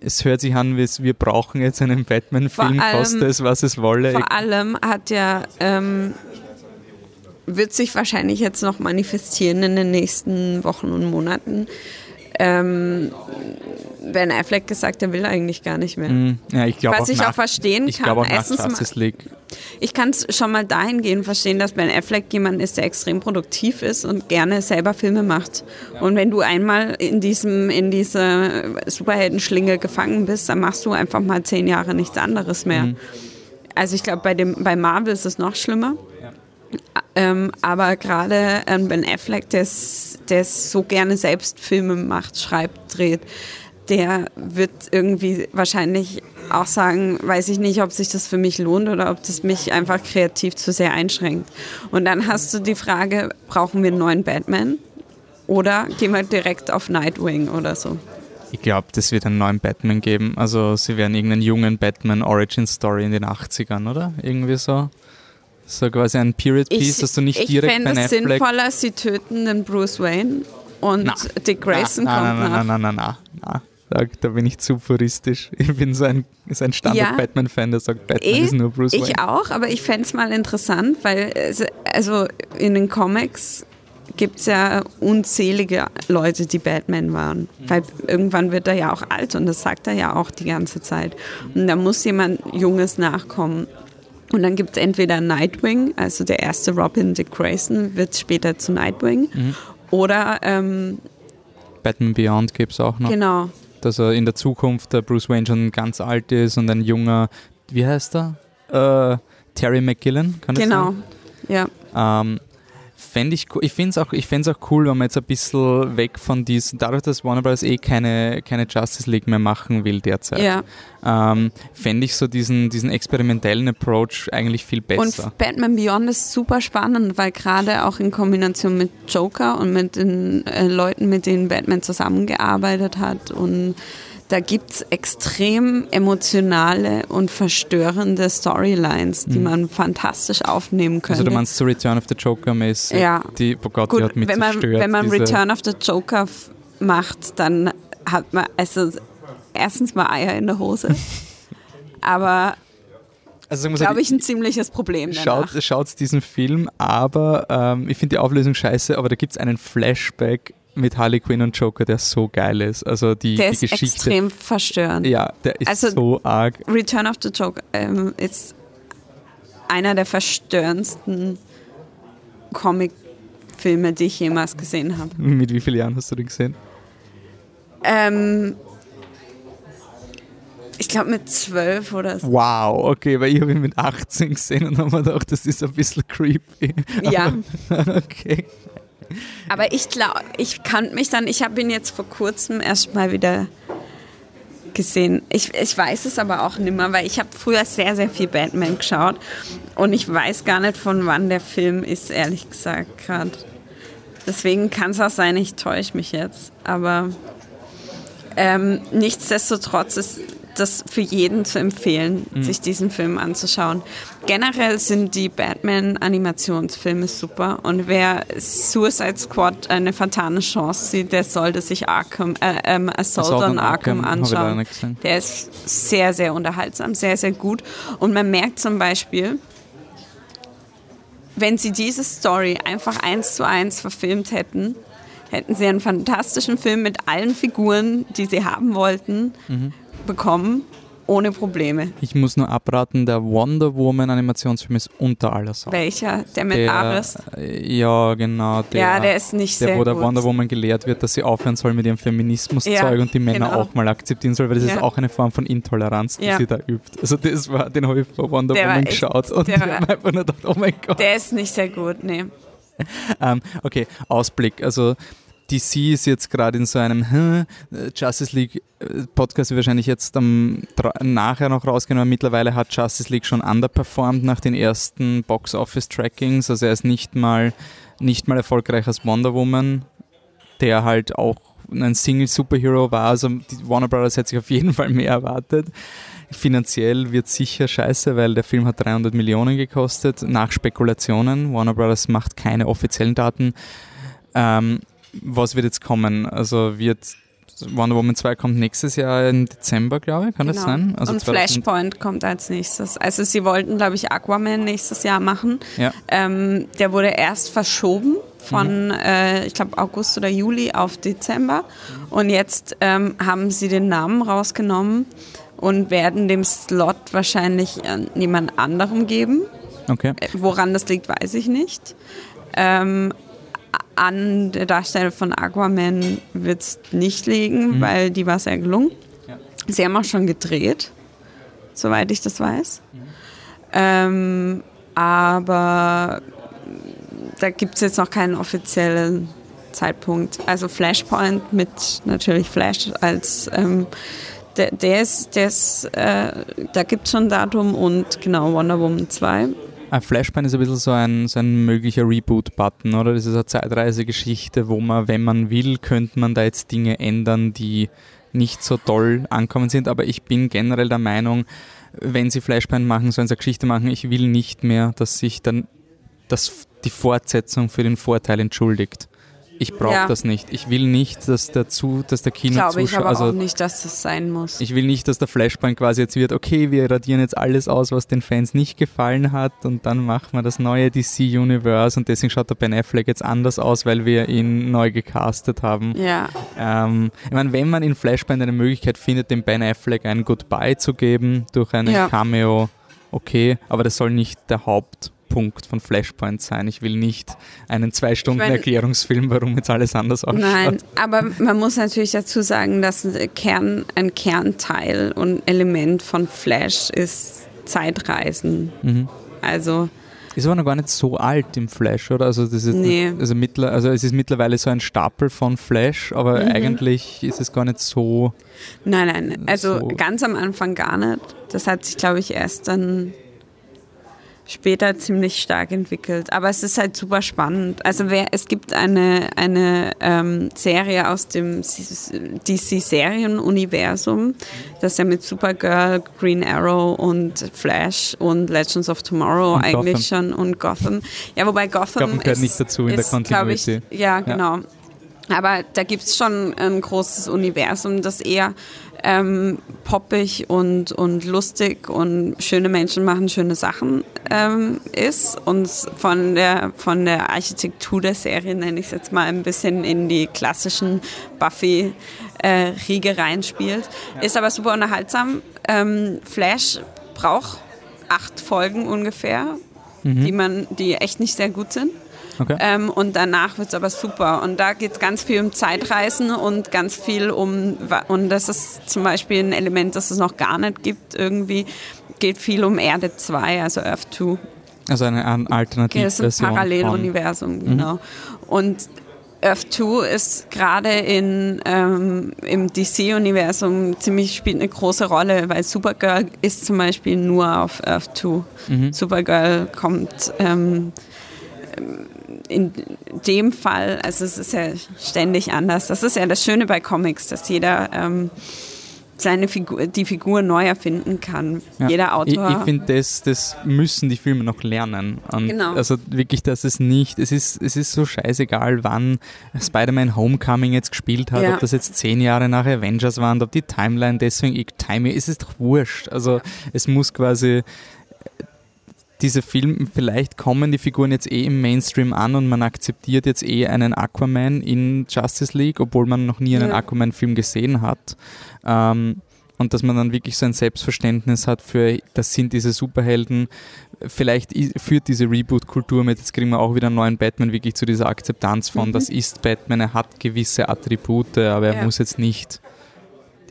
es hört sich an, wie es, wir brauchen jetzt einen Batman-Film, koste es, was es wolle. Vor allem hat ja, ähm, wird sich wahrscheinlich jetzt noch manifestieren in den nächsten Wochen und Monaten. Ähm, Ben Affleck gesagt, er will eigentlich gar nicht mehr. Mm, ja, ich Was ich nach, auch verstehen ich kann. Auch Erstens mal, ich kann es schon mal dahingehend verstehen, dass Ben Affleck jemand ist, der extrem produktiv ist und gerne selber Filme macht. Ja. Und wenn du einmal in diesem in dieser Superheldenschlinge gefangen bist, dann machst du einfach mal zehn Jahre nichts anderes mehr. Mhm. Also ich glaube, bei bei Marvel ist es noch schlimmer. Ähm, aber gerade ähm, Ben Affleck, der so gerne selbst Filme macht, schreibt, dreht, der wird irgendwie wahrscheinlich auch sagen, weiß ich nicht, ob sich das für mich lohnt oder ob das mich einfach kreativ zu sehr einschränkt. Und dann hast du die Frage, brauchen wir einen neuen Batman oder gehen wir direkt auf Nightwing oder so? Ich glaube, das wird einen neuen Batman geben. Also sie werden irgendeinen jungen Batman Origin Story in den 80ern, oder? Irgendwie so. So quasi ein Period Piece, dass du nicht direkt Ich fände es sinnvoller, sie töten den Bruce Wayne und na, Dick Grayson na, na, kommt na, nach. Na, na, na, na, da, da bin ich zu puristisch. Ich bin so ein, so ein Standard-Batman-Fan, der sagt, Batman ich, ist nur Bruce Wayne. Ich auch, aber ich fände es mal interessant, weil also in den Comics gibt es ja unzählige Leute, die Batman waren. Weil irgendwann wird er ja auch alt und das sagt er ja auch die ganze Zeit. Und da muss jemand Junges nachkommen. Und dann gibt es entweder Nightwing, also der erste Robin Dick Grayson wird später zu Nightwing, mhm. oder ähm, Batman Beyond gibt es auch noch. Genau. Dass er in der Zukunft der Bruce Wayne schon ganz alt ist und ein junger, wie heißt er? Äh, Terry McGillen, kann genau. sein? Genau, ja. Ähm, fände ich Ich finde es auch, auch cool, wenn man jetzt ein bisschen weg von diesem, dadurch, dass Warner Bros. eh keine, keine Justice League mehr machen will derzeit, ja. ähm, fände ich so diesen, diesen experimentellen Approach eigentlich viel besser. Und Batman Beyond ist super spannend, weil gerade auch in Kombination mit Joker und mit den äh, Leuten, mit denen Batman zusammengearbeitet hat und da gibt es extrem emotionale und verstörende Storylines, die mhm. man fantastisch aufnehmen könnte. Also du meinst so Return of the Joker mäßig? Ja. Die, oh Gott, Gut, hat mich wenn man, zerstört. Wenn man Return of the Joker macht, dann hat man also erstens mal Eier in der Hose, aber also glaube ich, ein ziemliches Problem. Danach. Schaut, schaut diesen Film, aber ähm, ich finde die Auflösung scheiße, aber da gibt es einen Flashback mit Harley Quinn und Joker, der so geil ist. Also die, der die ist Geschichte. extrem verstörend. Ja, der ist also so arg. Return of the Joker ähm, ist einer der verstörendsten Comicfilme, die ich jemals gesehen habe. Mit wie vielen Jahren hast du den gesehen? Ähm, ich glaube mit zwölf oder so. Wow, okay, weil ich habe ihn mit 18 gesehen und habe mir gedacht, das ist ein bisschen creepy. Ja. okay. Aber ich glaube, ich kann mich dann, ich habe ihn jetzt vor kurzem erst mal wieder gesehen. Ich, ich weiß es aber auch nicht mehr, weil ich habe früher sehr, sehr viel Batman geschaut und ich weiß gar nicht, von wann der Film ist, ehrlich gesagt, gerade. Deswegen kann es auch sein, ich täusche mich jetzt. Aber ähm, nichtsdestotrotz ist das für jeden zu empfehlen, mhm. sich diesen Film anzuschauen. Generell sind die Batman-Animationsfilme super und wer Suicide Squad eine fatale Chance sieht, der sollte sich Arkham, äh, ähm, Assault, Assault on Arkham, Arkham anschauen. Der ist sehr, sehr unterhaltsam, sehr, sehr gut. Und man merkt zum Beispiel, wenn sie diese Story einfach eins zu eins verfilmt hätten, hätten sie einen fantastischen Film mit allen Figuren, die sie haben wollten. Mhm bekommen ohne Probleme. Ich muss nur abraten, der Wonder Woman Animationsfilm ist unter aller Sau. Welcher? Der mit der, Ares? Ja, genau. Der, ja, der ist nicht der, sehr wo der gut. Wonder Woman gelehrt wird, dass sie aufhören soll mit ihrem Feminismuszeug Ja, und die Männer genau. auch mal akzeptieren soll, weil das ist Ja. auch eine Form von Intoleranz, die sie da übt. Also das war, den habe ich vor Wonder Der Woman echt- geschaut und ich habe einfach nur gedacht, oh mein Gott. Der ist nicht sehr gut, nee. Ähm, okay, Ausblick. Also DC ist jetzt gerade in so einem hm, Justice League äh, Podcast wahrscheinlich jetzt am, nachher noch rausgenommen. Mittlerweile hat Justice League schon underperformed nach den ersten Box Office Trackings. Also er ist nicht mal nicht mal erfolgreich als Wonder Woman, der halt auch ein Single Superhero war. Also die Warner Brothers hätte sich auf jeden Fall mehr erwartet. Finanziell wird sicher scheiße, weil der Film hat 300 Millionen gekostet, nach Spekulationen. Warner Brothers macht keine offiziellen Daten. Ähm, was wird jetzt kommen? Also wird Wonder Woman 2 kommt nächstes Jahr im Dezember, glaube ich, kann das Genau. sein? Also und 2000 Flashpoint kommt als nächstes. Also sie wollten, glaube ich, Aquaman nächstes Jahr machen. Ja. Ähm, der wurde erst verschoben von, Mhm. äh, ich glaube, August oder Juli auf Dezember. Und jetzt ähm, haben sie den Namen rausgenommen und werden dem Slot wahrscheinlich an jemand anderem geben. Okay. Äh, Woran das liegt, weiß ich nicht. Ähm, an der Darstellung von Aquaman wird es nicht liegen, weil die war sehr gelungen. Ja. Sie haben auch schon gedreht, soweit ich das weiß. Ähm, aber da gibt es jetzt noch keinen offiziellen Zeitpunkt. Also Flashpoint mit natürlich Flash als ähm, der, der ist, der ist äh, da gibt es schon ein Datum und genau Wonder Woman 2. Ein Flashpoint ist ein bisschen so ein, so ein möglicher Reboot-Button, oder? Das ist eine Zeitreisegeschichte, wo man, wenn man will, könnte man da jetzt Dinge ändern, die nicht so toll ankommen sind. Aber ich bin generell der Meinung, wenn sie Flashpoint machen, sollen sie eine Geschichte machen. Ich will nicht mehr, dass sich dann das, die Fortsetzung für den Vorteil entschuldigt. Ich brauche Ja. das nicht. Ich will nicht, dass der, zu, dass der Glaube ich aber also auch nicht, dass das sein muss. ich will nicht, dass der Flashpoint quasi jetzt wird, okay, wir radieren jetzt alles aus, was den Fans nicht gefallen hat und dann machen wir das neue DC-Universe und deswegen schaut der Ben Affleck jetzt anders aus, weil wir ihn neu gecastet haben. ja, Ähm, ich meine, wenn man in Flashpoint eine Möglichkeit findet, dem Ben Affleck ein Goodbye zu geben durch einen Ja. Cameo, okay, aber das soll nicht der Hauptpunkt von Flashpoint sein. Ich will nicht einen zwei Stunden Ich mein- Erklärungsfilm, warum jetzt alles anders ausschaut. nein, aber man muss natürlich dazu sagen, dass ein, Kern, ein Kernteil und Element von Flash ist Zeitreisen. Mhm. Also Ist aber noch gar nicht so alt im Flash, oder? Also, das ist Nee. also, mittler, also es ist mittlerweile so ein Stapel von Flash, aber Mhm. eigentlich ist es gar nicht so. nein, nein, also So. ganz am Anfang gar nicht. Das hat sich, glaube ich, erst dann später ziemlich stark entwickelt. Aber es ist halt super spannend. Also wer, es gibt eine, eine ähm, Serie aus dem DC-Serienuniversum, das ja mit Supergirl, Green Arrow und Flash und Legends of Tomorrow Und eigentlich schon und Gotham. Ja, wobei Gotham, Gotham gehört ist, nicht dazu in der ist, ich, Continuity. Ja, genau. Aber da gibt es schon ein großes Universum, das eher ähm, poppig und, und lustig und schöne Menschen machen schöne Sachen ähm, ist und von der, von der Architektur der Serie, nenne ich es jetzt mal, ein bisschen in die klassischen Buffy-Riege reinspielt. Ist aber super unterhaltsam. Ähm, Flash braucht acht Folgen ungefähr, die, man, die echt nicht sehr gut sind. Okay. Ähm, und danach wird es aber super. Und da geht es ganz viel um Zeitreisen und ganz viel um, und das ist zum Beispiel ein Element, das es noch gar nicht gibt, irgendwie geht viel um Erde 2, also Earth 2. Also eine, eine Das Alternativversion. ist ein Paralleluniversum, genau. Und Earth 2 ist gerade in, ähm, im DC-Universum ziemlich spielt eine große Rolle, weil Supergirl ist zum Beispiel nur auf Earth 2. Mhm. Supergirl kommt ähm, in dem Fall, also es ist ja ständig anders. Das ist ja das Schöne bei Comics, dass jeder ähm, seine Figur, die Figur neu erfinden kann. Ja. Jeder Autor. Ich, ich finde, das, das müssen die Filme noch lernen. Und Genau. Also wirklich, dass es nicht, es ist, es ist so scheißegal, wann Spider-Man Homecoming jetzt gespielt hat, Ja. ob das jetzt zehn Jahre nach Avengers waren, ob die Timeline deswegen, ich time, es ist doch wurscht. Also es muss quasi diese Filme, vielleicht kommen die Figuren jetzt eh im Mainstream an und man akzeptiert jetzt eh einen Aquaman in Justice League, obwohl man noch nie einen Ja. Aquaman-Film gesehen hat. Ähm, und dass man dann wirklich so ein Selbstverständnis hat für, das sind diese Superhelden. Vielleicht führt diese Reboot-Kultur mit, jetzt kriegen wir auch wieder einen neuen Batman wirklich zu dieser Akzeptanz von, mhm. das ist Batman, er hat gewisse Attribute, aber er ja. muss jetzt nicht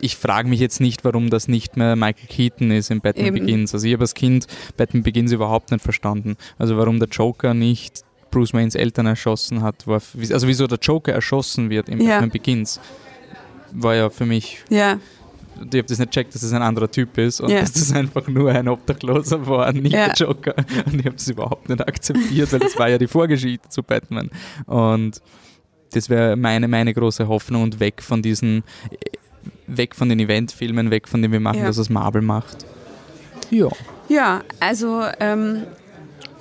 ich frage mich jetzt nicht, warum das nicht mehr Michael Keaton ist in Batman Eben. Begins. Also ich habe als Kind Batman Begins überhaupt nicht verstanden. Also warum der Joker nicht Bruce Waynes Eltern erschossen hat, war, also wieso der Joker erschossen wird in ja. Batman Begins, war ja für mich. Ja. Ich habe das nicht checkt, dass es ein anderer Typ ist und ja. dass das einfach nur ein Obdachloser war, nicht ja. der Joker. Und ich habe das überhaupt nicht akzeptiert, weil das war ja die Vorgeschichte zu Batman. Und das wäre meine, meine große Hoffnung und weg von diesen weg von den Eventfilmen, weg von dem wir machen, ja. dass es Marvel macht. Ja. Ja, also ähm,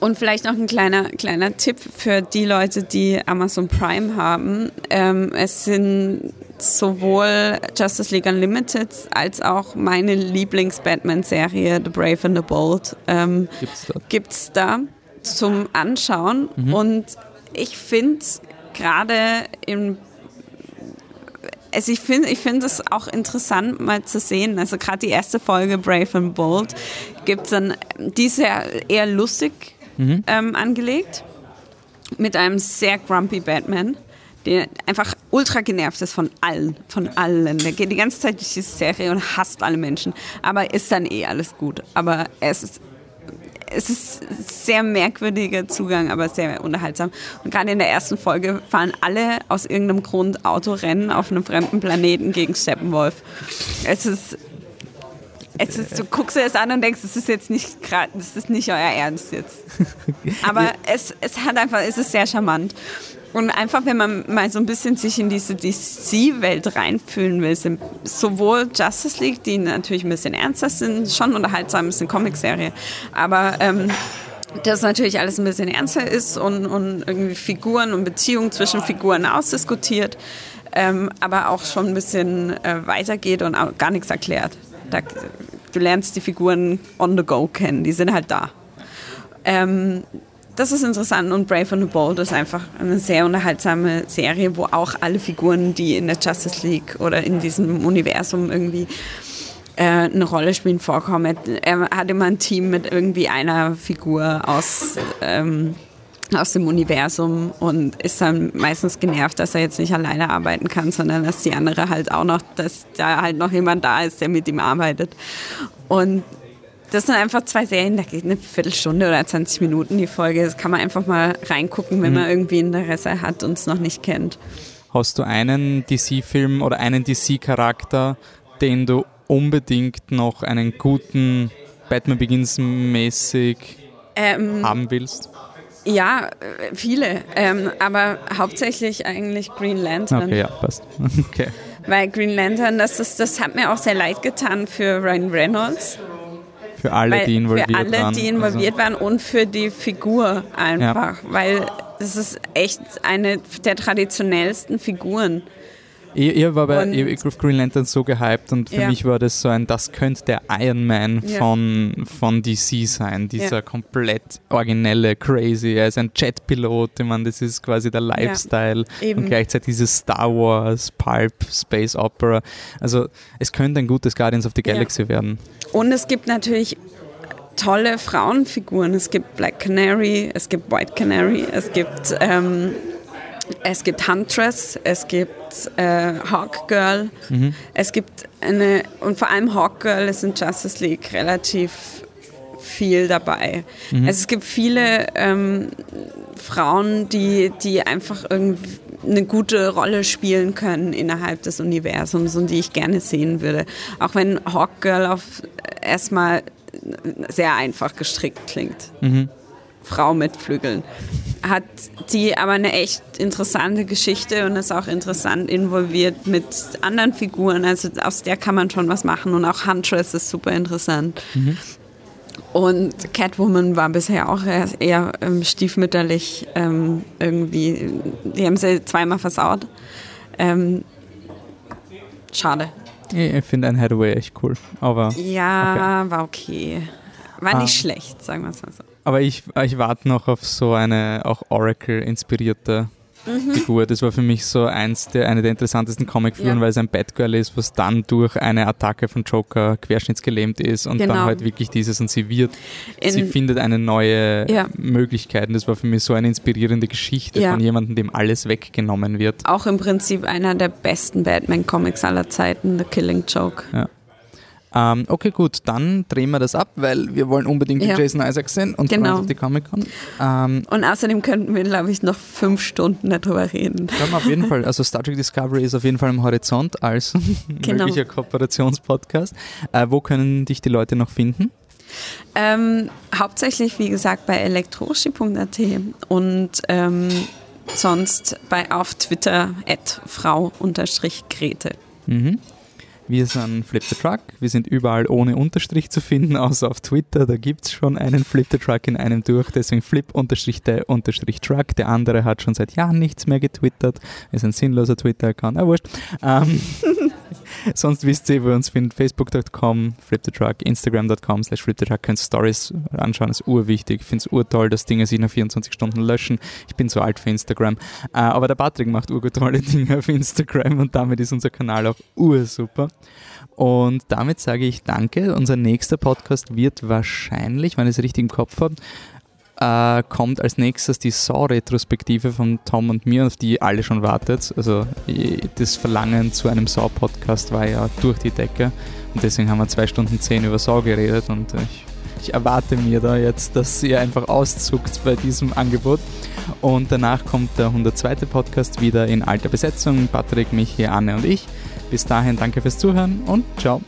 und vielleicht noch ein kleiner, kleiner Tipp für die Leute, die Amazon Prime haben. Ähm, es sind sowohl Justice League Unlimited als auch meine Lieblings-Batman-Serie The Brave and the Bold ähm, gibt's da. da zum Anschauen. Mhm. Und ich finde gerade im also ich finde ich finde es auch interessant mal zu sehen. Also gerade die erste Folge Brave and Bold gibt es dann, die ist ja eher lustig mhm. ähm, angelegt mit einem sehr grumpy Batman, der einfach ultra genervt ist von allen, von allen. Der geht die ganze Zeit durch diese Serie und hasst alle Menschen, aber ist dann eh alles gut. Aber es ist es ist sehr merkwürdiger Zugang, aber sehr unterhaltsam. Und gerade in der ersten Folge fahren alle aus irgendeinem Grund Autorennen auf einem fremden Planeten gegen Steppenwolf. Es ist es ist, du guckst dir das an und denkst, das ist jetzt nicht gerade, das ist nicht euer Ernst jetzt. Aber es, es hat einfach, es ist sehr charmant. Und einfach, wenn man mal so ein bisschen sich in diese DC-Welt reinfühlen will, sind sowohl Justice League, die natürlich ein bisschen ernster sind, schon unterhaltsam, ist eine Comicserie, aber ähm, das natürlich alles ein bisschen ernster ist und, und irgendwie Figuren und Beziehungen zwischen Figuren ausdiskutiert, ähm, aber auch schon ein bisschen äh, weitergeht und auch gar nichts erklärt. Da, du lernst die Figuren on the go kennen, die sind halt da. Ähm, das ist interessant und Brave and the Bold ist einfach eine sehr unterhaltsame Serie, wo auch alle Figuren, die in der Justice League oder in diesem Universum irgendwie äh, eine Rolle spielen, vorkommen. Er hat immer ein Team mit irgendwie einer Figur aus, ähm, aus dem Universum und ist dann meistens genervt, dass er jetzt nicht alleine arbeiten kann, sondern dass die andere halt auch noch, dass da halt noch jemand da ist, der mit ihm arbeitet. Und das sind einfach zwei Serien, da geht eine Viertelstunde oder 20 Minuten die Folge. Das kann man einfach mal reingucken, wenn mhm. man irgendwie Interesse hat und es noch nicht kennt. Hast du einen DC-Film oder einen DC-Charakter, den du unbedingt noch einen guten Batman Begins mäßig ähm, haben willst? Ja, viele, ähm, aber hauptsächlich eigentlich Green Lantern. Okay, ja, passt. Okay. Weil Green Lantern, das, ist, das hat mir auch sehr leid getan für Ryan Reynolds für alle, weil, die involviert waren. Für alle, die involviert also. waren und für die Figur einfach. Ja. Weil das ist echt eine der traditionellsten Figuren. Ich, ich war bei ich, Green Lantern so gehypt und für ja. mich war das so ein, das könnte der Iron Man ja. von, von DC sein. Dieser komplett originelle, crazy. Er ist ein Jetpilot, ich meine, das ist quasi der Lifestyle und gleichzeitig dieses Star Wars, Pulp, Space Opera. Also es könnte ein gutes Guardians of the Galaxy werden. Und es gibt natürlich tolle Frauenfiguren. Es gibt Black Canary, es gibt White Canary, es gibt, ähm, es gibt Huntress, es gibt äh, Hawkgirl, mhm. es gibt eine, und vor allem Hawkgirl ist in Justice League relativ viel dabei. Mhm. Also es gibt viele ähm, Frauen, die, die einfach irgendwie eine gute Rolle spielen können innerhalb des Universums und die ich gerne sehen würde. Auch wenn Hawkgirl auf erstmal sehr einfach gestrickt klingt. Mhm. Frau mit Flügeln. Hat die aber eine echt interessante Geschichte und ist auch interessant involviert mit anderen Figuren. Also aus der kann man schon was machen und auch Huntress ist super interessant. Mhm. Und Catwoman war bisher auch eher, eher ähm, stiefmütterlich ähm, irgendwie. Die haben sie zweimal versaut. Ähm, schade. Ich finde ein Hathaway echt cool. Aber, ja, okay. war okay. War nicht ah. schlecht, sagen wir es mal so. Aber ich, ich warte noch auf so eine auch Oracle-inspirierte Figur. Das war für mich so eins der, eine der interessantesten Comicfiguren, ja. weil es ein Batgirl ist, was dann durch eine Attacke von Joker querschnittsgelähmt ist und genau. dann halt wirklich dieses und sie wird, In, sie findet eine neue ja. Möglichkeit. Und das war für mich so eine inspirierende Geschichte ja. von jemandem, dem alles weggenommen wird. Auch im Prinzip einer der besten Batman-Comics aller Zeiten, The Killing Joke. Ja. Ähm, okay, gut, dann drehen wir das ab, weil wir wollen unbedingt ja. Jason Isaac sehen und genau. auf die Comic-Con. Ähm, und außerdem könnten wir, glaube ich, noch fünf Stunden darüber reden. Können wir auf jeden Fall. Also Star Trek Discovery ist auf jeden Fall im Horizont als genau. möglicher Kooperationspodcast. Äh, wo können dich die Leute noch finden? Ähm, hauptsächlich, wie gesagt, bei elektroshi.at und ähm, sonst bei auf Twitter at frau-grete. Mhm. Wir sind Flip the Truck. Wir sind überall ohne Unterstrich zu finden, außer auf Twitter. Da gibt es schon einen Flip the Truck in einem durch. Deswegen Flip-Truck. Der andere hat schon seit Jahren nichts mehr getwittert. Ist ein sinnloser Twitter-Account. Ah, wurscht. Ähm, Sonst wisst ihr, wo ihr uns findet. Facebook.com, flipthetruck, Instagram.com slash flipthetruck. Könnt Stories anschauen, ist urwichtig. Ich finde es urtoll, dass Dinge sich nach 24 Stunden löschen. Ich bin zu alt für Instagram. Äh, aber der Patrick macht urtolle Dinge auf Instagram und damit ist unser Kanal auch ursuper. Und damit sage ich danke. Unser nächster Podcast wird wahrscheinlich, wenn ich es richtig im Kopf habe, äh, kommt als nächstes die Saw-Retrospektive von Tom und mir, auf die alle schon wartet. Also das Verlangen zu einem Saw-Podcast war ja durch die Decke und deswegen haben wir zwei Stunden zehn über Saw geredet und ich, ich erwarte mir da jetzt, dass ihr einfach auszuckt bei diesem Angebot. Und danach kommt der 102. Podcast wieder in alter Besetzung. Patrick, Michi, Anne und ich. Bis dahin danke fürs Zuhören und ciao.